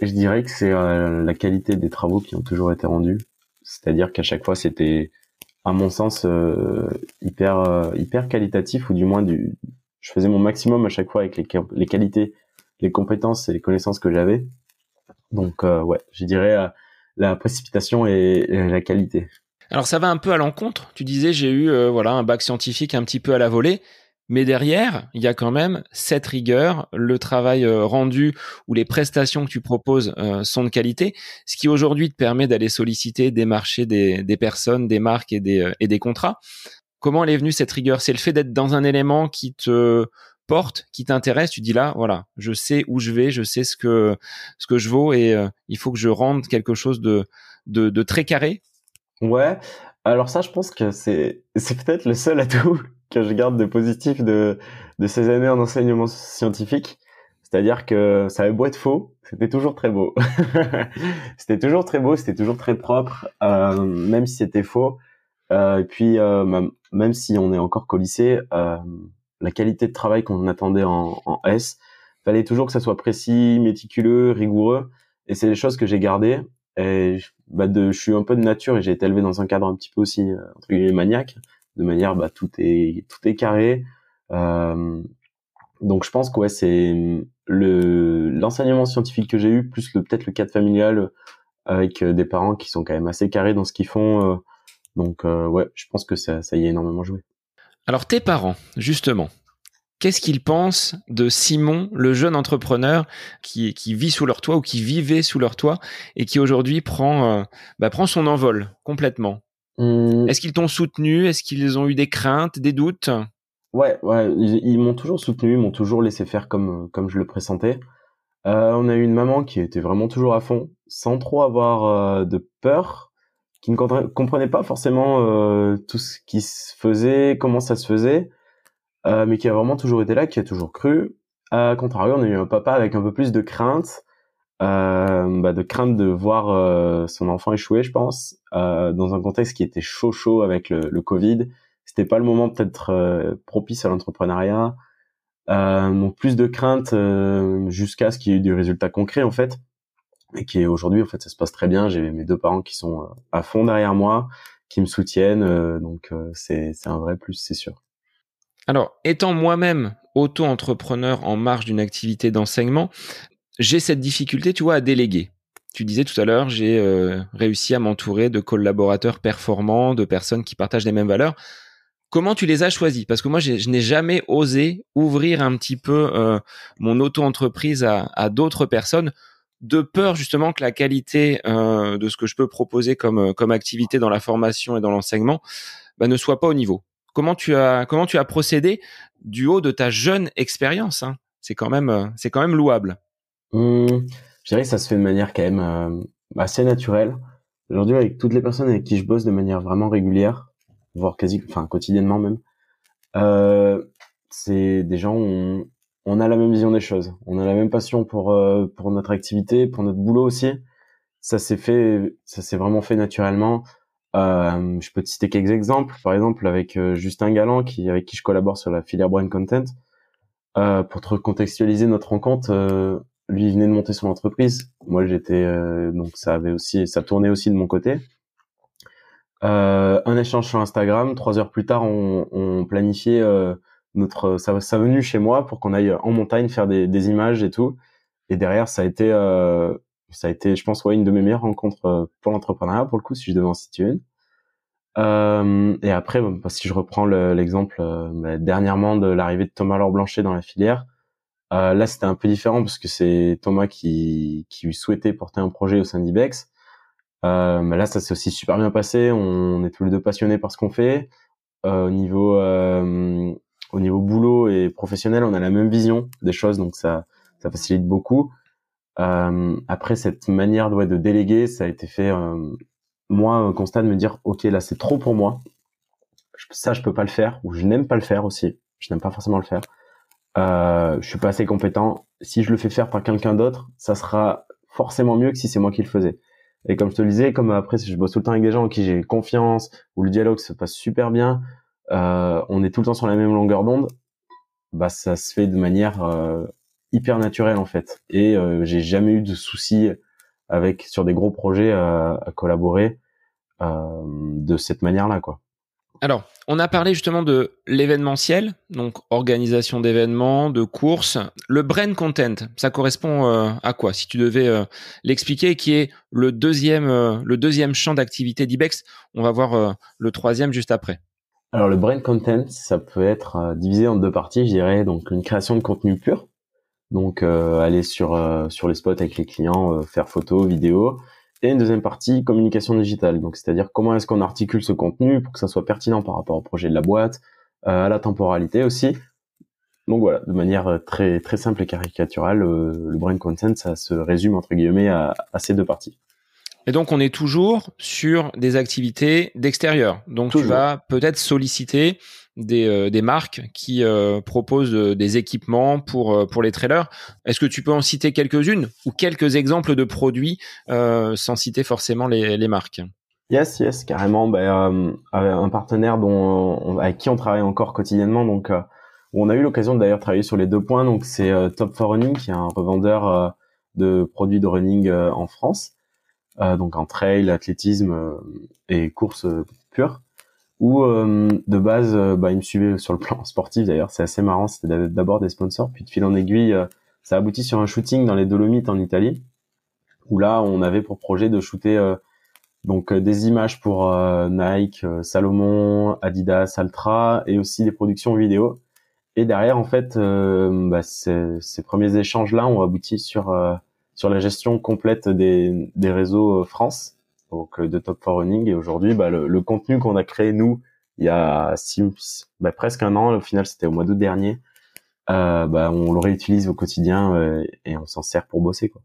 je dirais que c'est la qualité des travaux qui ont toujours été rendus. C'est-à-dire qu'à chaque fois c'était à mon sens hyper hyper qualitatif ou du moins du je faisais mon maximum à chaque fois avec les, les qualités, les compétences et les connaissances que j'avais. Donc ouais, je dirais la précipitation et la qualité. Alors ça va un peu à l'encontre. Tu disais j'ai eu euh, voilà un bac scientifique un petit peu à la volée, mais derrière il y a quand même cette rigueur, le travail euh, rendu ou les prestations que tu proposes euh, sont de qualité, ce qui aujourd'hui te permet d'aller solliciter des marchés, des, des personnes, des marques et des, et des contrats. Comment elle est venue cette rigueur? C'est le fait d'être dans un élément qui te porte, qui t'intéresse, tu dis là, voilà, je sais où je vais, je sais ce que ce que je vaux et il faut que je rende quelque chose de, de, de très carré. Ouais, alors ça, je pense que c'est c'est peut-être le seul atout que je garde de positif de de ces années en enseignement scientifique. C'est-à-dire que ça avait beau être faux, c'était toujours très beau. (laughs) c'était toujours très beau, c'était toujours très propre, euh, même si c'était faux. Euh, et puis, euh, même si on est encore qu'au lycée, la qualité de travail qu'on attendait en, en S, fallait toujours que ça soit précis, méticuleux, rigoureux. Et c'est les choses que j'ai gardées. Et bah de, je suis un peu de nature et j'ai été élevé dans un cadre un petit peu aussi entre guillemets maniaque, de manière bah tout est tout est carré. Euh, donc je pense que ouais, c'est le l'enseignement scientifique que j'ai eu plus le peut-être le cadre familial avec des parents qui sont quand même assez carrés dans ce qu'ils font. Euh, donc euh, ouais, je pense que ça ça y a énormément joué. Alors tes parents, justement, Qu'est-ce qu'ils pensent de Simon, le jeune entrepreneur qui, qui vit sous leur toit ou qui vivait sous leur toit et qui aujourd'hui prend, euh, bah, prend son envol complètement? Mmh. Est-ce qu'ils t'ont soutenu? Est-ce qu'ils ont eu des craintes, des doutes? Ouais, ouais, ils, m'ont toujours soutenu, ils m'ont toujours laissé faire comme, comme je le pressentais. Euh, on a eu une maman qui était vraiment toujours à fond, sans trop avoir euh, de peur, qui ne comprenait pas forcément tout ce qui se faisait, comment ça se faisait euh, mais qui a vraiment toujours été là, qui a toujours cru. À contrario, on a eu un papa avec un peu plus de crainte, euh, bah, de crainte de voir euh, son enfant échouer, je pense, euh, dans un contexte qui était chaud chaud avec le, le Covid. C'était pas le moment peut-être propice à l'entrepreneuriat. donc plus de crainte jusqu'à ce qu'il y ait eu des résultats concrets en fait, et qui aujourd'hui en fait ça se passe très bien. J'ai mes deux parents qui sont à fond derrière moi, qui me soutiennent, donc c'est c'est un vrai plus, c'est sûr. Alors, étant moi-même auto-entrepreneur en marge d'une activité d'enseignement, j'ai cette difficulté, tu vois, à déléguer. Tu disais tout à l'heure, j'ai euh, réussi à m'entourer de collaborateurs performants, de personnes qui partagent les mêmes valeurs. Comment tu les as choisis? Parce que moi, je n'ai jamais osé ouvrir un petit peu euh, mon auto-entreprise à, d'autres personnes, de peur justement que la qualité euh, de ce que je peux proposer comme, comme activité dans la formation et dans l'enseignement bah, ne soit pas au niveau. Comment tu as comment tu as procédé du haut de ta jeune expérience hein? C'est quand euh, c'est quand même louable. Mmh, je dirais que ça se fait de manière quand même euh, assez naturelle. Aujourd'hui, avec toutes les personnes avec qui je bosse de manière vraiment régulière, voire quasi, enfin quotidiennement même, euh, c'est des gens où on, a la même vision des choses, on a la même passion pour euh, pour notre activité, pour notre boulot aussi. Ça s'est fait, ça s'est vraiment fait naturellement. Euh, je peux te citer quelques exemples. Par exemple, avec euh, Justin Galland, qui, avec qui je collabore sur la filière brand content. Euh, pour te recontextualiser notre rencontre, euh, lui il venait de monter son entreprise. Moi, j'étais donc ça avait aussi, ça tournait aussi de mon côté. un échange sur Instagram. Trois heures plus tard, on, on planifiait notre sa, sa, venue chez moi pour qu'on aille en montagne faire des, des, images et tout. Et derrière, ça a été ça a été, je pense, ouais, une de mes meilleures rencontres euh, pour l'entrepreneuriat, pour le coup, si je devais en situer une. Euh, et après, si je reprends l'exemple euh, bah, dernièrement de l'arrivée de Thomas Laure Blanchet dans la filière, euh, là c'était un peu différent parce que c'est Thomas qui, qui souhaitait porter un projet au sein d'Ibex. Euh, bah, là, ça s'est aussi super bien passé. On, est tous les deux passionnés par ce qu'on fait. au niveau au niveau boulot et professionnel, on a la même vision des choses, donc ça ça facilite beaucoup. Euh, après cette manière de, de déléguer, ça a été fait euh, moi constat de me dire ok là c'est trop pour moi, ça je peux pas le faire ou je n'aime pas le faire aussi, je n'aime pas forcément le faire. Euh, je suis pas assez compétent. Si je le fais faire par quelqu'un d'autre, ça sera forcément mieux que si c'est moi qui le faisais. Et comme je te le disais, comme après je bosse tout le temps avec des gens en qui j'ai confiance, où le dialogue se passe super bien, euh, on est tout le temps sur la même longueur d'onde, bah ça se fait de manière euh, hyper naturel en fait. Et euh, j'ai jamais eu de soucis avec sur des gros projets à, à collaborer euh, de cette manière-là, quoi. Alors, on a parlé justement de l'événementiel, donc organisation d'événements, de courses. Le brand content, ça correspond euh, à quoi? Si tu devais euh, l'expliquer, qui est le deuxième, euh, le deuxième champ d'activité d'Ibex. On va voir le troisième juste après. Alors, le brand content, ça peut être divisé en deux parties, je dirais. Donc, une création de contenu pur, donc aller sur sur les spots avec les clients, faire photo, vidéo. Et une deuxième partie, communication digitale. Donc c'est-à-dire comment est-ce qu'on articule ce contenu pour que ça soit pertinent par rapport au projet de la boîte, à la temporalité aussi. Donc voilà, de manière très très simple et caricaturale, le brand content, ça se résume entre guillemets à, à ces deux parties. Et donc, on est toujours sur des activités d'extérieur. Donc, tu vas peut-être solliciter des, euh, des marques qui euh, proposent euh, des équipements pour, pour les trailers. Est-ce que tu peux en citer quelques-unes ou quelques exemples de produits sans citer forcément les, les marques? Yes, yes, carrément. Bah, un partenaire dont avec qui on travaille encore quotidiennement, donc on a eu l'occasion d'ailleurs travailler sur les deux points. Donc c'est Top 4 Running, qui est un revendeur de produits de running en France, donc en trail, athlétisme et course pure où euh, de base, euh, bah, ils me suivaient sur le plan (laughs) sportif d'ailleurs. C'est assez marrant. C'était d'abord des sponsors, puis de fil en aiguille, euh, ça aboutit sur un shooting dans les Dolomites en Italie, où là, on avait pour projet de shooter donc des images pour Nike, Salomon, Adidas, Altra, et aussi des productions vidéo. Et derrière, en fait, bah, ces, ces, premiers échanges-là ont abouti sur sur la gestion complète des, des réseaux France donc euh, de Top 4 Running. Et aujourd'hui, bah, le, contenu qu'on a créé nous il y a bah, presque un an, au final c'était au mois d'août dernier, euh, bah, on le réutilise au quotidien euh, et on s'en sert pour bosser. Quoi.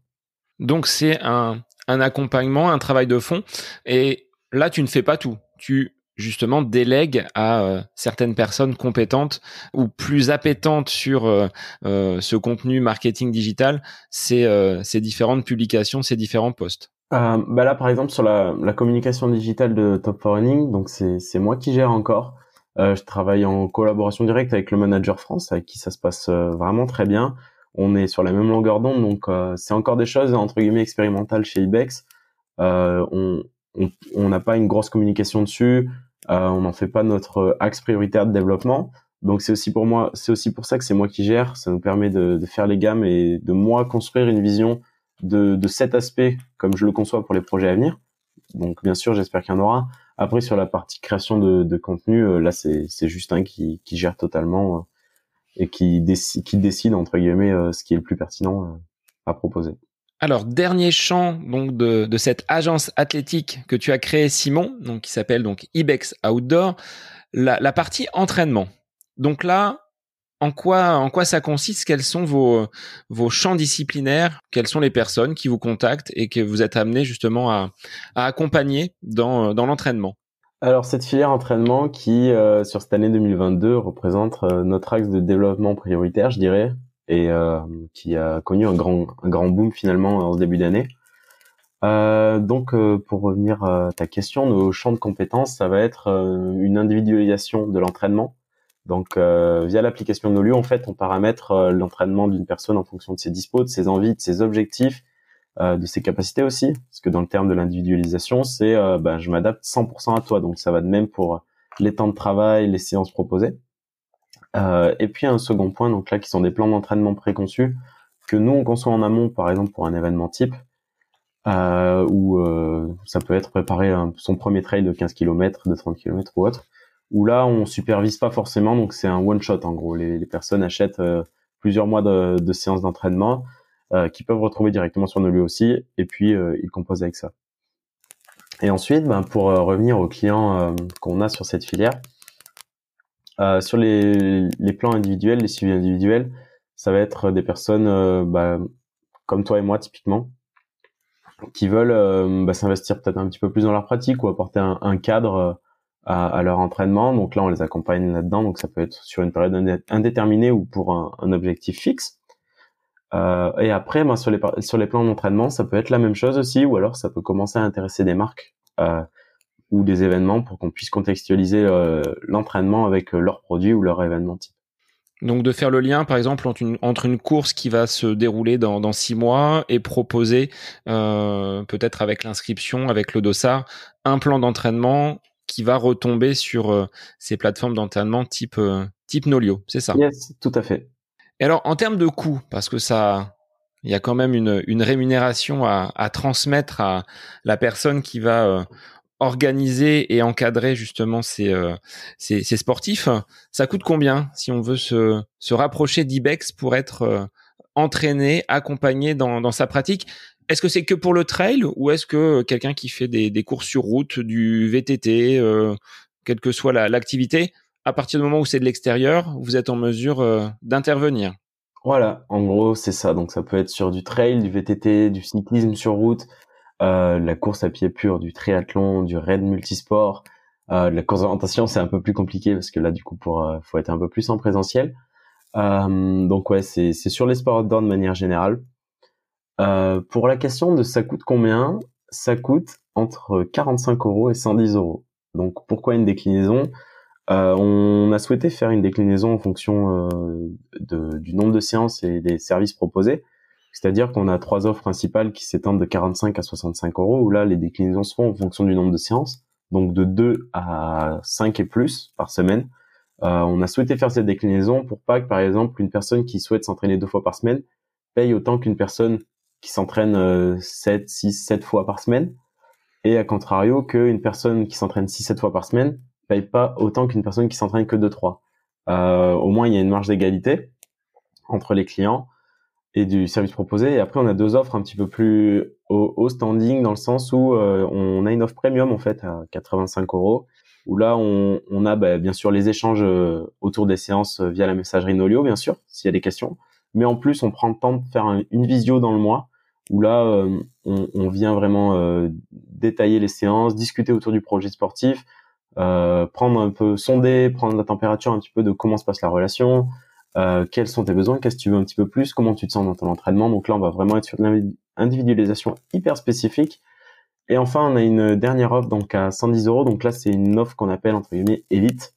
Donc c'est un, accompagnement, un travail de fond. Et là, tu ne fais pas tout. Tu justement délègues à certaines personnes compétentes ou plus appétentes sur ce contenu marketing digital, ces, ces différentes publications, ces différents posts. Euh, bah là, par exemple, sur la, la communication digitale de Top 4 Running, donc c'est moi qui gère encore. Euh, je travaille en collaboration directe avec le manager France, avec qui ça se passe euh, vraiment très bien. On est sur la même longueur d'onde, donc euh, c'est encore des choses entre guillemets expérimentales chez Ibex. Euh, on on n'a pas une grosse communication dessus, on n'en fait pas notre axe prioritaire de développement. Donc c'est aussi pour moi, c'est aussi pour ça que c'est moi qui gère. Ça nous permet de, de faire les gammes et de moi construire une vision de, de cet aspect comme je le conçois pour les projets à venir. Donc bien sûr, j'espère qu'il y en aura. Après sur la partie création de, de contenu, euh, là c'est Justin qui, qui gère totalement euh, et qui, décide, qui décide entre guillemets euh, ce qui est le plus pertinent à proposer. Alors, dernier champ donc de, de, cette agence athlétique que tu as créé, Simon, donc qui s'appelle donc Ibex Outdoor, la, la, partie entraînement. Donc là, en quoi, ça consiste Quels sont vos, champs disciplinaires Quelles sont les personnes qui vous contactent et que vous êtes amené justement à, accompagner dans, l'entraînement? Alors cette filière entraînement qui, euh, sur cette année 2022, représente euh, notre axe de développement prioritaire, je dirais, et euh, qui a connu un grand, boom finalement en début d'année. donc pour revenir à ta question, nos champs de compétences, ça va être une individualisation de l'entraînement, donc, euh, via l'application Nolio, en fait, on paramètre euh, l'entraînement d'une personne en fonction de ses dispos, de ses envies, de ses objectifs, euh, de ses capacités aussi. Parce que dans le terme de l'individualisation, c'est ben, je m'adapte 100% à toi. Donc, ça va de même pour les temps de travail, les séances proposées. et puis, un second point, donc là, qui sont des plans d'entraînement préconçus que nous, on conçoit en amont, par exemple, pour un événement type. Euh, où ça peut être préparer son premier trail de 15 km, de 30 km ou autre, où là on supervise pas forcément, donc c'est un one shot en gros. Les, personnes achètent euh, plusieurs mois de, de séances d'entraînement euh, qui peuvent retrouver directement sur nos lieux aussi, et puis euh, ils composent avec ça. Et ensuite, ben, pour revenir aux clients qu'on a sur cette filière, sur les, plans individuels, les suivis individuels, ça va être des personnes bah, comme toi et moi typiquement, qui veulent bah, s'investir peut-être un petit peu plus dans leur pratique ou apporter un cadre à, leur entraînement. Donc là, on les accompagne là-dedans. Donc ça peut être sur une période indéterminée ou pour un, objectif fixe. Euh, et après, moi, sur les, sur les plans d'entraînement, ça peut être la même chose aussi, ou alors ça peut commencer à intéresser des marques euh, ou des événements pour qu'on puisse contextualiser euh, l'entraînement avec leurs produits ou leur événement type. Donc de faire le lien, par exemple, entre une, entre une course qui va se dérouler dans, dans six mois et proposer, euh, peut-être avec l'inscription, avec le dossard, un plan d'entraînement qui va retomber sur euh, ces plateformes d'entraînement type euh, type Nolio, c'est ça? Yes, tout à fait. Et alors en termes de coûts, parce que ça, il y a quand même une, une rémunération à, à, transmettre à la personne qui va euh, organiser et encadrer justement ces, ces, ces, sportifs. Ça coûte combien si on veut se, se rapprocher d'Ibex pour être entraîné, accompagné dans, dans sa pratique? Est-ce que c'est que pour le trail ou est-ce que quelqu'un qui fait des, courses sur route, du VTT, euh, quelle que soit l'activité, à partir du moment où c'est de l'extérieur, vous êtes en mesure euh, d'intervenir? Voilà, en gros c'est ça. Donc ça peut être sur du trail, du VTT, du cyclisme sur route, euh, la course à pied pur, du triathlon, du raid multisport. la course d'orientation c'est un peu plus compliqué parce que là du coup pour faut être un peu plus en présentiel. donc ouais c'est sur les sports outdoor de manière générale. Euh, pour la question de ça coûte combien, ça coûte entre 45 euros et 110 euros. Donc pourquoi une déclinaison? Euh, On a souhaité faire une déclinaison en fonction euh, de, du nombre de séances et des services proposés. C'est-à-dire qu'on a trois offres principales qui s'étendent de 45 à 65 euros, où là les déclinaisons se font en fonction du nombre de séances, donc de 2 à 5 et plus par semaine. Euh, on a souhaité faire cette déclinaison pour pas que, par exemple, une personne qui souhaite s'entraîner deux fois par semaine paye autant qu'une personne qui s'entraîne 7, 6, 7 fois par semaine. Et à contrario, qu'une personne qui s'entraîne 6, 7 fois par semaine paye pas autant qu'une personne qui s'entraîne que 2, 3. Euh, au moins, il y a une marge d'égalité entre les clients et du service proposé. Et après, on a deux offres un petit peu plus au, standing dans le sens où euh, on a une offre premium en fait à 85 euros où là on, a bah, bien sûr les échanges euh, autour des séances euh, via la messagerie Nolio bien sûr s'il y a des questions mais en plus on prend le temps de faire une visio dans le mois où là euh, on, vient vraiment détailler les séances discuter autour du projet sportif prendre un peu sonder prendre la température un petit peu de comment se passe la relation quels sont tes besoins qu'est-ce que tu veux un petit peu plus comment tu te sens dans ton entraînement donc là on va vraiment être sur de l'individualisation hyper spécifique et enfin, on a une dernière offre donc à 110 euros. Donc là, c'est une offre qu'on appelle entre guillemets élite,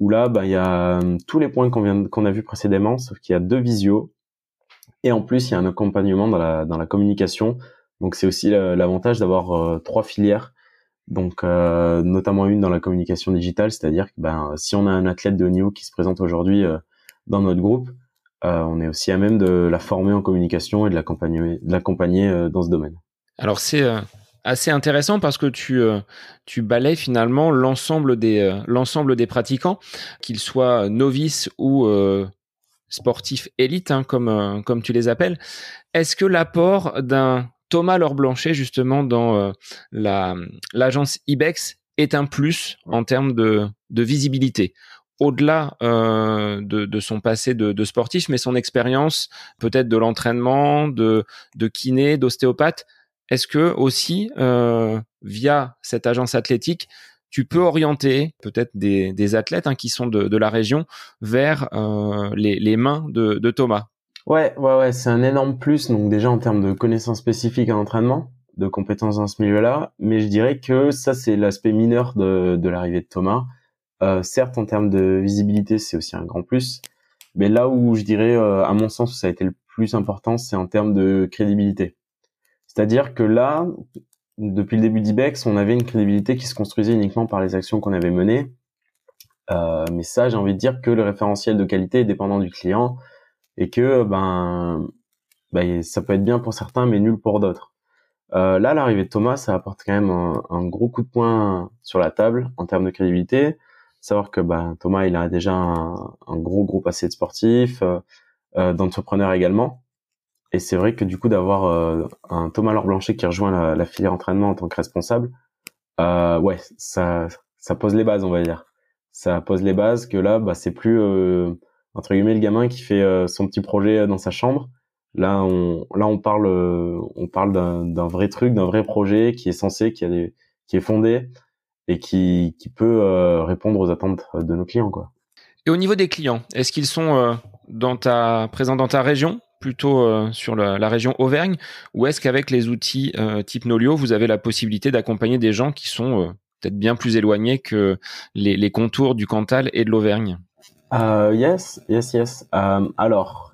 où là, bah, il y a euh, tous les points qu'on vient qu'on a vu précédemment, sauf qu'il y a deux visios. Et en plus, il y a un accompagnement dans la dans la communication. Donc c'est aussi l'avantage d'avoir euh, trois filières. Donc euh, notamment une dans la communication digitale, c'est-à-dire que ben, si on a un athlète de haut niveau qui se présente aujourd'hui dans notre groupe, on est aussi à même de la former en communication et de l'accompagner, dans ce domaine. Alors c'est assez intéressant parce que tu, euh, tu balayes finalement l'ensemble des, euh, l'ensemble des pratiquants, qu'ils soient novices ou euh, sportifs élites, hein, comme, comme tu les appelles. Est-ce que l'apport d'un Thomas Laure Blanchet, justement, dans la, l'agence IBEX, est un plus en termes de, de visibilité? Au-delà euh, de, de, son passé de, de, sportif, mais son expérience peut-être de l'entraînement, de, de kiné, d'ostéopathe, est-ce que aussi euh, via cette agence athlétique, tu peux orienter peut-être des, athlètes hein, qui sont de, la région vers euh, les, mains de, Thomas Ouais, ouais, ouais, c'est un énorme plus. Donc déjà en termes de connaissances spécifiques en entraînement, de compétences dans ce milieu-là, mais je dirais que ça c'est l'aspect mineur de, l'arrivée de Thomas. Euh, certes, en termes de visibilité, c'est aussi un grand plus, mais là où je dirais, à mon sens, où ça a été le plus important, c'est en termes de crédibilité. C'est-à-dire que là, depuis le début d'Ibex, on avait une crédibilité qui se construisait uniquement par les actions qu'on avait menées. Euh, mais ça, j'ai envie de dire que le référentiel de qualité est dépendant du client et que ben, ben ça peut être bien pour certains, mais nul pour d'autres. Euh, là, l'arrivée de Thomas, ça apporte quand même un, gros coup de poing sur la table en termes de crédibilité. Savoir que ben, Thomas, il a déjà un, gros gros passé de sportif, euh, euh d'entrepreneur également. Et c'est vrai que du coup d'avoir euh, un Thomas Laure Blanchet qui rejoint la, la, filière entraînement en tant que responsable, euh, ouais, ça, ça pose les bases, on va dire. Ça pose les bases que là, bah, c'est plus euh, entre guillemets le gamin qui fait euh, son petit projet dans sa chambre. Là, on, là, on parle, on parle d'un vrai truc, d'un vrai projet qui est censé, qui a des, qui est fondé et qui, qui peut répondre aux attentes de nos clients, quoi. Et au niveau des clients, est-ce qu'ils sont dans ta présents dans ta région? Plutôt euh, sur la, région Auvergne ou est-ce qu'avec les outils euh, type Nolio, vous avez la possibilité d'accompagner des gens qui sont euh, peut-être bien plus éloignés que les, contours du Cantal et de l'Auvergne? Yes, yes, yes. alors,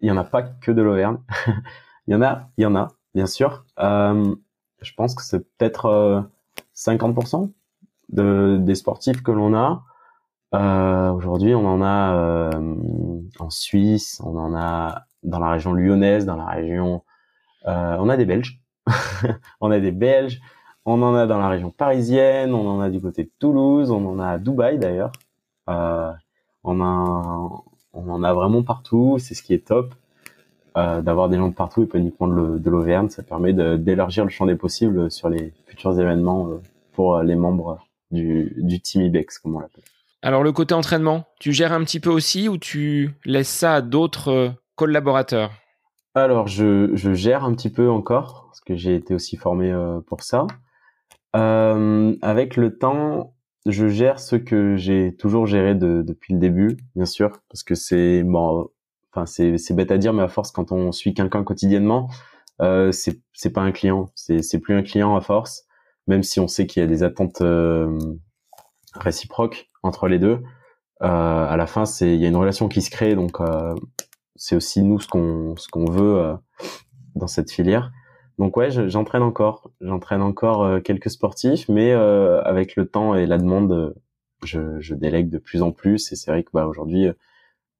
il y en a pas que de l'Auvergne. (laughs) il y en a, il y en a, bien sûr. je pense que c'est peut-être 50% de, des sportifs que l'on a. Aujourd'hui, on en a en Suisse, on en a dans la région lyonnaise, dans la région, euh, on a des Belges, (laughs) on a des Belges, on en a dans la région parisienne, on en a du côté de Toulouse, on en a à Dubaï d'ailleurs. Euh, on, a, on en a vraiment partout, c'est ce qui est top. Euh, d'avoir des gens de partout et pas uniquement de l'Auvergne, ça permet d'élargir le champ des possibles sur les futurs événements pour les membres du, du Team IBEX, comme on l'appelle. Alors le côté entraînement, tu gères un petit peu aussi ou tu laisses ça à d'autres collaborateurs Alors, je, gère un petit peu encore, parce que j'ai été aussi formé euh, pour ça. Euh, avec le temps, je gère ce que j'ai toujours géré depuis le début, bien sûr, parce que c'est enfin c'est bête à dire, mais à force, quand on suit quelqu'un quotidiennement, euh, c'est pas un client, c'est plus un client à force. même si on sait qu'il y a des attentes réciproques entre les deux, à la fin, c'est il y a une relation qui se crée, donc c'est aussi nous ce qu'on ce qu'on veut dans cette filière. Donc ouais, j'entraîne encore, j'entraîne encore quelques sportifs, mais avec le temps et la demande, je, je délègue de plus en plus. Et c'est vrai que bah aujourd'hui,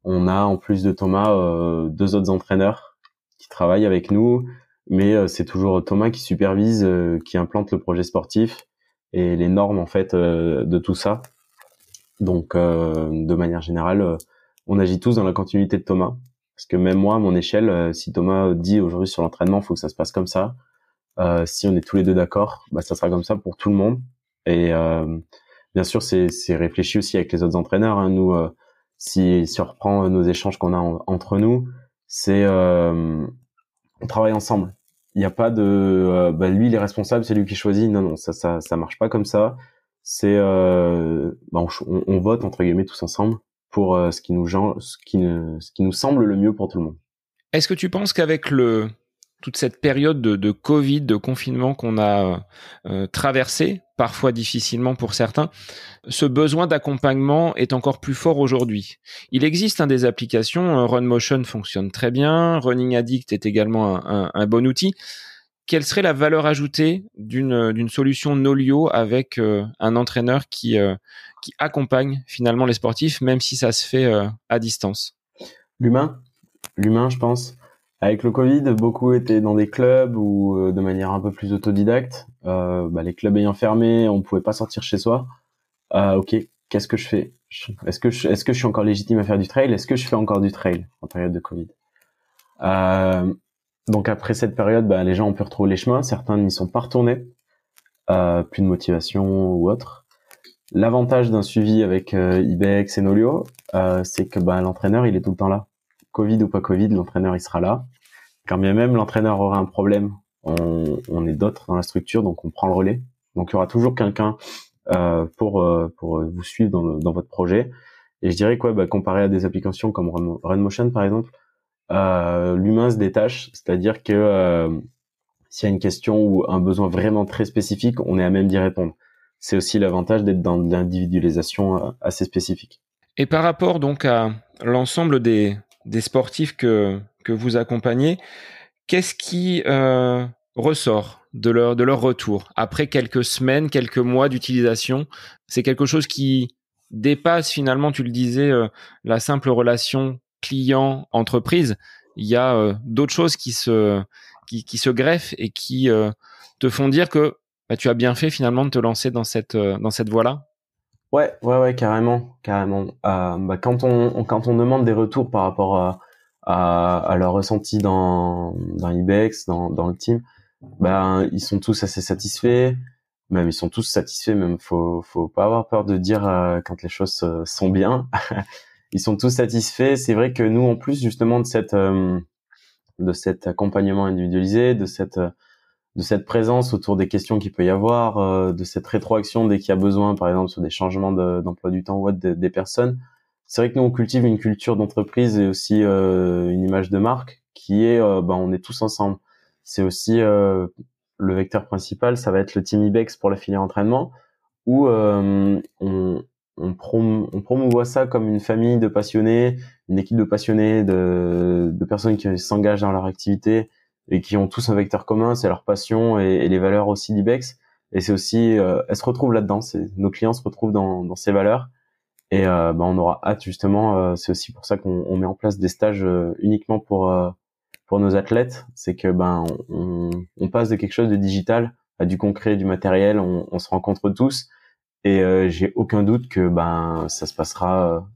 on a en plus de Thomas deux autres entraîneurs qui travaillent avec nous, mais euh, c'est toujours Thomas qui supervise, euh, qui implante le projet sportif et les normes en fait euh, de tout ça. Donc, de manière générale, on agit tous dans la continuité de Thomas. Parce que même moi, à mon échelle, si Thomas dit aujourd'hui sur l'entraînement, faut que ça se passe comme ça. si on est tous les deux d'accord, bah, ça sera comme ça pour tout le monde. Et bien sûr, c'est réfléchi aussi avec les autres entraîneurs. Hein. Nous, si, si on reprend nos échanges qu'on a entre nous, c'est on travaille ensemble. Il n'y a pas de euh, bah, lui il est responsable, c'est lui qui choisit. Non non, ça ça ça marche pas comme ça. C'est euh, bah, on, vote entre guillemets tous ensemble pour euh, ce qui nous ce qui nous semble le mieux pour tout le monde. Est-ce que tu penses qu'avec toute cette période de, Covid, de confinement qu'on a euh, traversé, parfois difficilement pour certains, ce besoin d'accompagnement est encore plus fort aujourd'hui? Il existe un des applications, euh, RunMotion fonctionne très bien, Running Addict est également un, bon outil. Quelle serait la valeur ajoutée d'une solution Nolio avec euh, un entraîneur qui euh, qui accompagne finalement les sportifs, même si ça se fait à distance L'humain, l'humain, je pense. Avec le Covid, beaucoup étaient dans des clubs ou euh, de manière un peu plus autodidacte. Euh, bah, les clubs ayant fermé, on pouvait pas sortir chez soi. Euh, ok, qu'est-ce que je fais? Est-ce que je, suis encore légitime à faire du trail? Est-ce que je fais encore du trail en période de Covid? Euh, Donc après cette période, bah, les gens ont pu retrouver les chemins. Certains n'y sont pas retournés, euh, plus de motivation ou autre. L'avantage d'un suivi avec Ibex et Nolio, c'est que bah, l'entraîneur il est tout le temps là. Covid ou pas Covid, l'entraîneur il sera là. Quand bien même l'entraîneur aura un problème, on, est d'autres dans la structure, donc on prend le relais. Donc il y aura toujours quelqu'un euh, pour euh, pour vous suivre dans, votre projet. Et je dirais quoi, bah, comparé à des applications comme RunMotion par exemple, euh, l'humain se détache, c'est-à-dire que euh, s'il y a une question ou un besoin vraiment très spécifique, on est à même d'y répondre. C'est aussi l'avantage d'être dans l'individualisation assez spécifique. Et par rapport donc à l'ensemble des, des sportifs que, que vous accompagnez, qu'est-ce qui euh, ressort de leur, de leur retour après quelques semaines, quelques mois d'utilisation? C'est quelque chose qui dépasse finalement, tu le disais, euh, la simple relation client-entreprise. Il y a euh, d'autres choses qui se, qui, qui, se greffent et qui te font dire que bah, tu as bien fait finalement de te lancer dans cette, dans cette voie-là? Ouais, ouais, ouais, carrément, carrément. Euh, bah, quand on, quand on demande des retours par rapport à, à, à leur ressenti dans dans Ibex, dans dans le team, ben ils sont tous assez satisfaits. Même ils sont tous satisfaits. Même faut faut pas avoir peur de dire euh, quand les choses euh, sont bien. (laughs) ils sont tous satisfaits. C'est vrai que nous, en plus justement de cette euh, de cet accompagnement individualisé, de cette de cette présence autour des questions qu'il peut y avoir, euh, de cette rétroaction dès qu'il y a besoin, par exemple sur des changements d'emploi du temps ou des personnes. C'est vrai que nous on cultive une culture d'entreprise et aussi euh, une image de marque qui est, euh, ben, on est tous ensemble. C'est aussi le vecteur principal, ça va être le team Ibex pour la filière entraînement, où on, on, on promouvoit ça comme une famille de passionnés, une équipe de passionnés, de, de personnes qui s'engagent dans leur activité et qui ont tous un vecteur commun, c'est leur passion et, les valeurs aussi d'Ibex. Et c'est aussi, euh, elles se retrouvent là-dedans. Nos clients se retrouvent dans, dans ces valeurs. Et euh, bah, on aura hâte justement. Euh, c'est aussi pour ça qu'on on met en place des stages euh, uniquement pour pour nos athlètes. C'est que ben on, on, passe de quelque chose de digital à du concret, du matériel. On, on se rencontre tous. Et j'ai aucun doute que ben ça se passera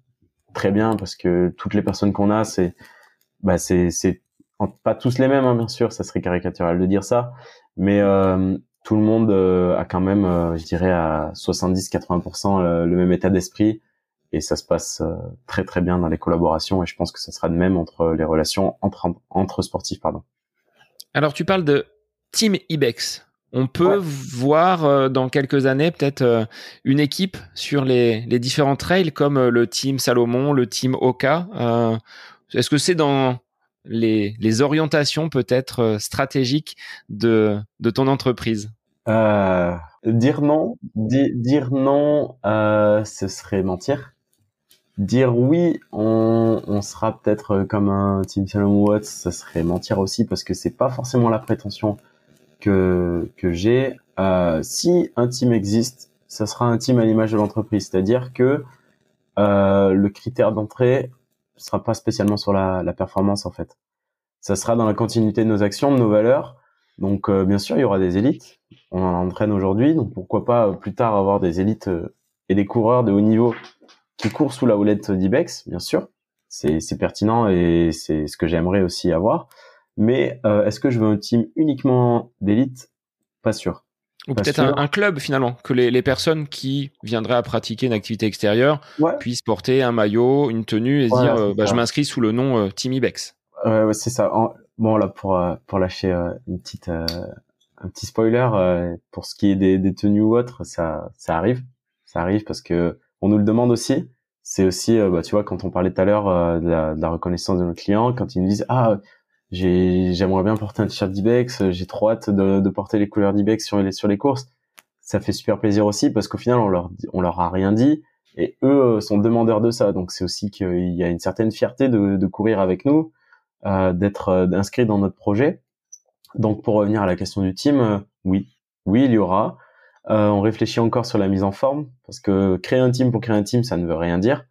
très bien parce que toutes les personnes qu'on a, c'est bah c'est pas tous les mêmes, hein, bien sûr, ça serait caricatural de dire ça, mais euh, tout le monde euh, a quand même, euh, je dirais, à 70-80% le même état d'esprit, et ça se passe très très bien dans les collaborations, et je pense que ça sera de même entre les relations entre, entre sportifs. Pardon. Alors tu parles de Team Ibex. On peut voir dans quelques années peut-être une équipe sur les, les, différents trails comme le Team Salomon, le Team Oka. Est-ce que c'est dans les, les orientations peut-être euh, stratégiques de, de ton entreprise? Euh, Dire non, dire non, euh, ce serait mentir. Dire oui, on, on sera peut-être comme un Team Salomon Watts, ce serait mentir aussi parce que c'est pas forcément la prétention que que j'ai. Euh, si un team existe, ça sera un team à l'image de l'entreprise, c'est-à-dire que euh, le critère d'entrée sera pas spécialement sur la, la performance en fait. Ça sera dans la continuité de nos actions, de nos valeurs. Donc euh, bien sûr, il y aura des élites. On en entraîne aujourd'hui, donc pourquoi pas euh, plus tard avoir des élites euh, et des coureurs de haut niveau qui courent sous la houlette d'Ibex, bien sûr. C'est pertinent et c'est ce que j'aimerais aussi avoir. Mais est-ce que je veux un team uniquement d'élite? Pas sûr. Ou peut-être un, club finalement, que les, les, personnes qui viendraient à pratiquer une activité extérieure puissent porter un maillot, une tenue et dire bah, je m'inscris sous le nom Team Ibex. Ouais, c'est ça. bon là pour euh, pour lâcher euh, une petite euh, un petit spoiler pour ce qui est des, des tenues ou autres, ça ça arrive, ça arrive parce que on nous le demande aussi. C'est aussi bah tu vois quand on parlait tout à l'heure de, la, de, la, reconnaissance de nos clients, quand ils nous disent ah j'aimerais bien porter un t-shirt d'Ibex, j'ai trop hâte de, de porter les couleurs d'Ibex sur les sur les courses. Ça fait super plaisir aussi parce qu'au final on leur on leur a rien dit et eux sont demandeurs de ça. Donc c'est aussi qu'il y a une certaine fierté de, de courir avec nous euh, d'être euh, inscrit dans notre projet. Donc pour revenir à la question du team, euh, oui, oui, il y aura. on réfléchit encore sur la mise en forme parce que créer un team pour créer un team, ça ne veut rien dire.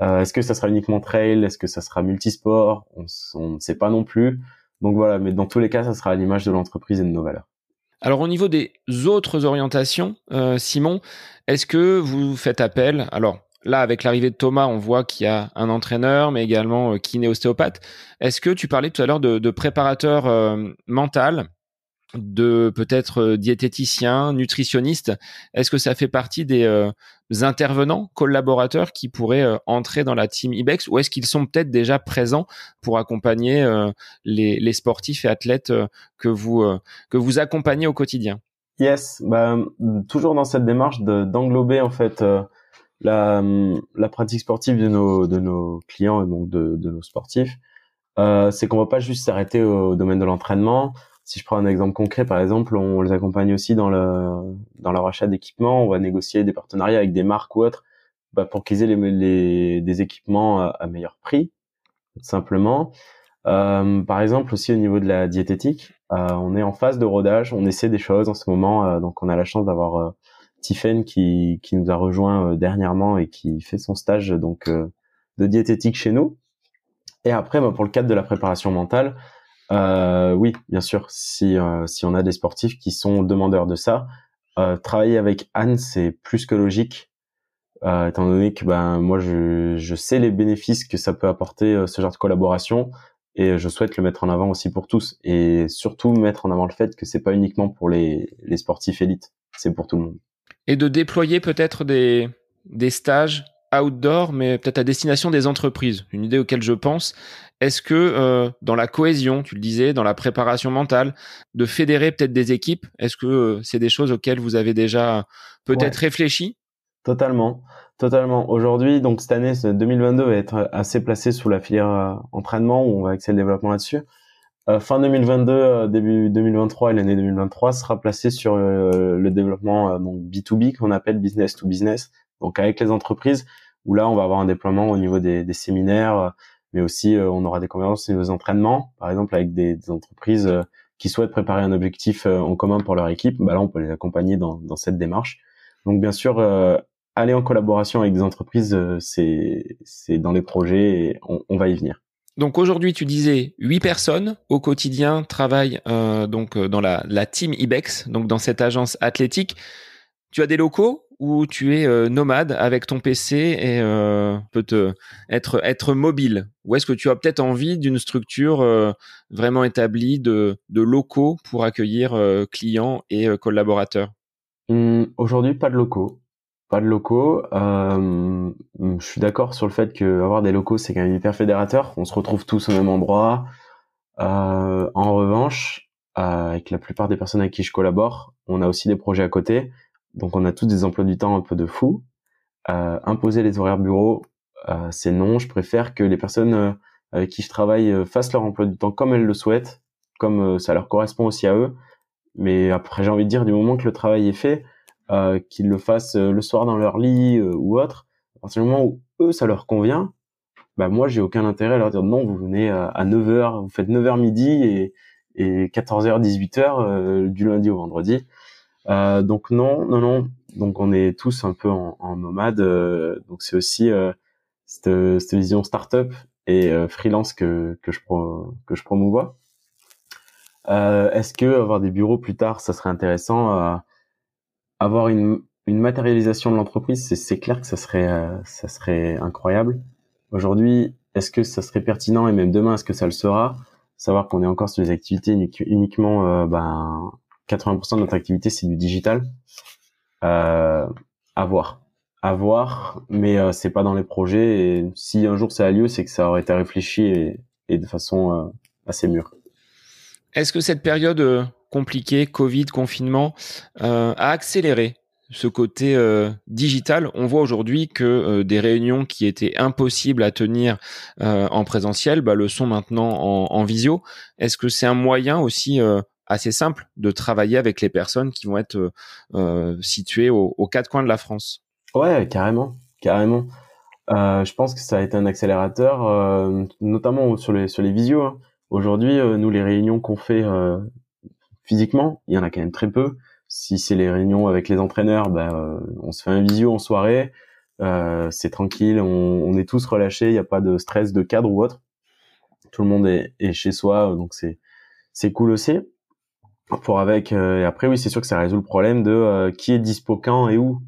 Est-ce que ça sera uniquement trail? Est-ce que ça sera multisport? On ne sait pas non plus. Donc voilà, mais dans tous les cas, ça sera à l'image de l'entreprise et de nos valeurs. Alors au niveau des autres orientations, Simon, est-ce que vous faites appel? Alors Là, avec l'arrivée de Thomas, on voit qu'il y a un entraîneur, mais également euh, kiné ostéopathe. Est-ce que tu parlais tout à l'heure de, préparateur euh, mental, de peut-être euh, diététicien, nutritionniste Est-ce que ça fait partie des intervenants, collaborateurs qui pourraient entrer dans la team IBEX ou est-ce qu'ils sont peut-être déjà présents pour accompagner les, sportifs et athlètes que vous que vous accompagnez au quotidien? Yes, bah, toujours dans cette démarche d'englober en fait la, la pratique sportive de nos, de nos clients et donc de, de nos sportifs, euh, c'est qu'on va pas juste s'arrêter au, domaine de l'entraînement. Si je prends un exemple concret, par exemple, on les accompagne aussi dans le dans leur achat d'équipements. On va négocier des partenariats avec des marques ou autres bah, pour qu'ils aient les, les, des équipements à, meilleur prix, simplement. Euh, par exemple, aussi au niveau de la diététique, euh, on est en phase de rodage. On essaie des choses en ce moment, euh, donc on a la chance d'avoir euh, Tiffen qui, qui nous a rejoint euh, dernièrement et qui fait son stage donc euh, de diététique chez nous. Et après, bah, pour le cadre de la préparation mentale, euh, oui, bien sûr, si, si on a des sportifs qui sont demandeurs de ça, travailler avec Anne, c'est plus que logique, étant donné que ben moi je, je sais les bénéfices que ça peut apporter ce genre de collaboration et je souhaite le mettre en avant aussi pour tous et surtout mettre en avant le fait que c'est pas uniquement pour les, les sportifs élites, c'est pour tout le monde. Et de déployer peut-être des, des stages outdoor, mais peut-être à destination des entreprises. Une idée auquel je pense. Est-ce que euh, dans la cohésion, tu le disais, dans la préparation mentale, de fédérer peut-être des équipes, est-ce que euh, c'est des choses auxquelles vous avez déjà peut-être réfléchi? Totalement, totalement. Aujourd'hui, donc cette année, 2022 va être assez placé sous la filière euh, entraînement où on va axer le développement là-dessus. Euh, fin 2022, euh, début 2023 et l'année 2023 sera placé sur le développement donc B2B qu'on appelle business to business, donc avec les entreprises où là on va avoir un déploiement au niveau des, des séminaires, mais aussi on aura des conférences et des entraînements, par exemple avec des, des entreprises qui souhaitent préparer un objectif en commun pour leur équipe, bah là on peut les accompagner dans, dans cette démarche. Donc bien sûr, aller en collaboration avec des entreprises, c'est c'est dans les projets et on, on va y venir. Donc aujourd'hui, tu disais huit personnes au quotidien travaillent euh, donc euh, dans la, la, team Ibex, donc dans cette agence athlétique. Tu as des locaux ou tu es euh, nomade avec ton PC et euh, peut te être être mobile Ou est-ce que tu as peut-être envie d'une structure vraiment établie de, locaux pour accueillir clients et collaborateurs? Mmh, Aujourd'hui, pas de locaux pas de locaux. Euh, je suis d'accord sur le fait que avoir des locaux, c'est quand même hyper fédérateur. On se retrouve tous au même endroit. Euh, en revanche, avec la plupart des personnes avec qui je collabore, on a aussi des projets à côté. Donc on a tous des emplois du temps un peu de fou. Euh, imposer les horaires bureau, euh, c'est non. Je préfère que les personnes euh, avec qui je travaille fassent leur emploi du temps comme elles le souhaitent, comme ça leur correspond aussi à eux. Mais après, j'ai envie de dire, du moment que le travail est fait, qu'ils le fassent le soir dans leur lit ou autre, à partir du moment où eux, ça leur convient, bah moi, j'ai aucun intérêt à leur dire non, vous venez à 9h, vous faites 9h midi et, et 14h, 18h du lundi au vendredi. Donc non, non, non. Donc on est tous un peu en, en nomade. donc c'est aussi cette, cette, vision startup et freelance que, que, je, que je promouvois. Euh, Est-ce que avoir des bureaux plus tard, ça serait intéressant euh, Avoir une, une matérialisation de l'entreprise, c'est clair que ça serait, euh, ça serait incroyable. Aujourd'hui, est-ce que ça serait pertinent et même demain, est-ce que ça le sera? Savoir qu'on est encore sur les activités uniquement, euh, ben, 80% de notre activité c'est du digital. Euh, à voir, à voir, mais euh, c'est pas dans les projets. Et si un jour ça a lieu, c'est que ça aurait été réfléchi et, de façon assez mûre. Est-ce que cette période euh, compliquée, Covid, confinement, euh, a accéléré ce côté euh, digital? On voit aujourd'hui que des réunions qui étaient impossibles à tenir en présentiel bah, le sont maintenant en, visio. Est-ce que c'est un moyen aussi assez simple de travailler avec les personnes qui vont être situées aux, quatre coins de la France Ouais, carrément, carrément. je pense que ça a été un accélérateur, notamment sur les sur les visios. Hein. Aujourd'hui, euh, nous, les réunions qu'on fait euh, physiquement, il y en a quand même très peu. Si c'est les réunions avec les entraîneurs, euh, on se fait un visio en soirée, c'est tranquille, on, est tous relâchés, il n'y a pas de stress de cadre ou autre. Tout le monde est, chez soi, donc c'est c'est cool aussi. Pour avec et après oui, c'est sûr que ça résout le problème de qui est dispo quand et où.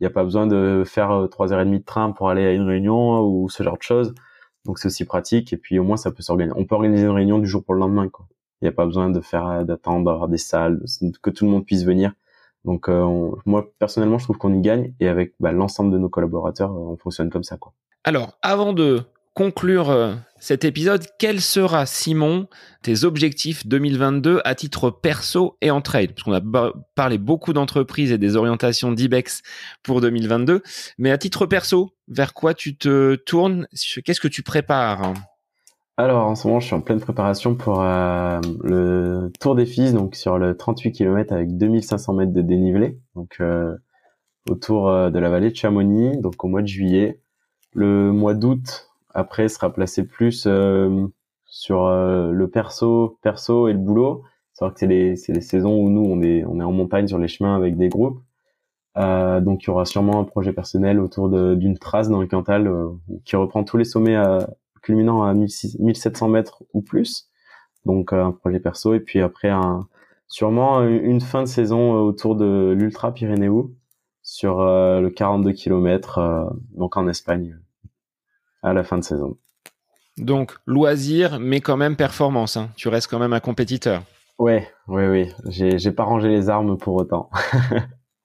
Il n'y a pas besoin de faire trois heures et demie de train pour aller à une réunion ou ce genre de choses. Donc c'est aussi pratique et puis au moins ça peut s'organiser. On peut organiser une réunion du jour pour le lendemain quoi. Il n'y a pas besoin de faire d'attendre d'avoir des salles, que tout le monde puisse venir. Donc euh, moi personnellement je trouve qu'on y gagne et avec bah, l'ensemble de nos collaborateurs euh, on fonctionne comme ça quoi. Alors avant de conclure euh, cet épisode, quels sera, Simon, tes objectifs 2022 à titre perso et en trade? Parce qu'on a parlé beaucoup d'entreprises et des orientations d'IBEX pour 2022, mais à titre perso, vers quoi tu te tournes? Qu'est-ce que tu prépares? Alors en ce moment, je suis en pleine préparation pour euh, le Tour des Fils, donc sur le 38 km avec 2500 mètres de dénivelé, donc euh, autour de la vallée de Chamonix, donc au mois de juillet. Le mois d'août, après sera placé plus euh, sur euh, le perso, perso et le boulot. C'est que c'est les, les saisons où nous on est on est en montagne sur les chemins avec des groupes. Euh, donc il y aura sûrement un projet personnel autour d'une trace dans le Cantal qui reprend tous les sommets à, culminant à 1700 mètres ou plus. Donc un projet perso et puis après un sûrement une fin de saison autour de l'Ultra Pyrénéo sur le 42 km donc en Espagne à la fin de saison. Donc loisir, mais quand même performance. Hein. Tu restes quand même un compétiteur. Ouais, oui, oui. J'ai pas rangé les armes pour autant. (laughs)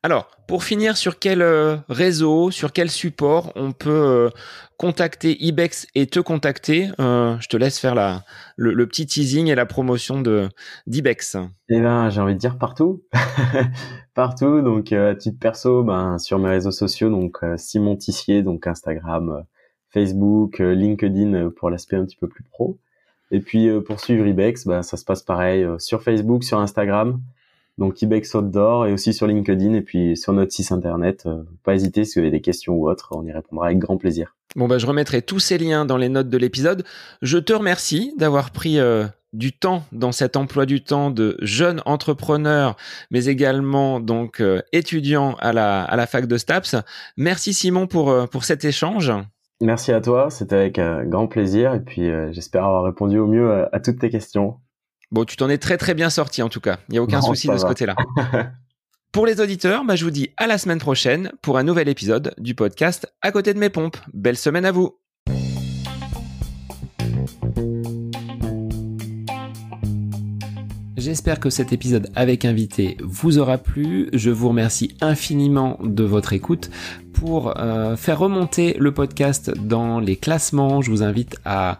Alors, pour finir, sur quel euh, réseau, sur quel support on peut euh, contacter Ibex et te contacter euh, Je te laisse faire la, le, petit teasing et la promotion de d'Ibex. Eh ben, j'ai envie de dire partout, (laughs) partout. Donc, à titre perso, ben sur mes réseaux sociaux, donc Simon Tissier, donc Instagram, Facebook, euh, LinkedIn euh, pour l'aspect un petit peu plus pro. Et puis euh, pour suivre Ibex, bah, ça se passe pareil sur Facebook, sur Instagram, donc Ibex Outdoor et aussi sur LinkedIn et puis sur notre site internet. pas hésiter si vous avez des questions ou autres, on y répondra avec grand plaisir. Bon bah je remettrai tous ces liens dans les notes de l'épisode. Je te remercie d'avoir pris du temps dans cet emploi du temps de jeune entrepreneur, mais également donc étudiant à la à la fac de Staps. Merci Simon pour pour cet échange. Merci à toi, c'était avec un grand plaisir et puis euh, j'espère avoir répondu au mieux à, toutes tes questions. Bon, tu t'en es très très bien sorti en tout cas, il n'y a aucun souci de ce côté-là. (laughs) pour les auditeurs, bah, je vous dis à la semaine prochaine pour un nouvel épisode du podcast À côté de mes pompes. Belle semaine à vous J'espère que cet épisode avec invité vous aura plu. Je vous remercie infiniment de votre écoute. Pour euh, faire remonter le podcast dans les classements, je vous invite à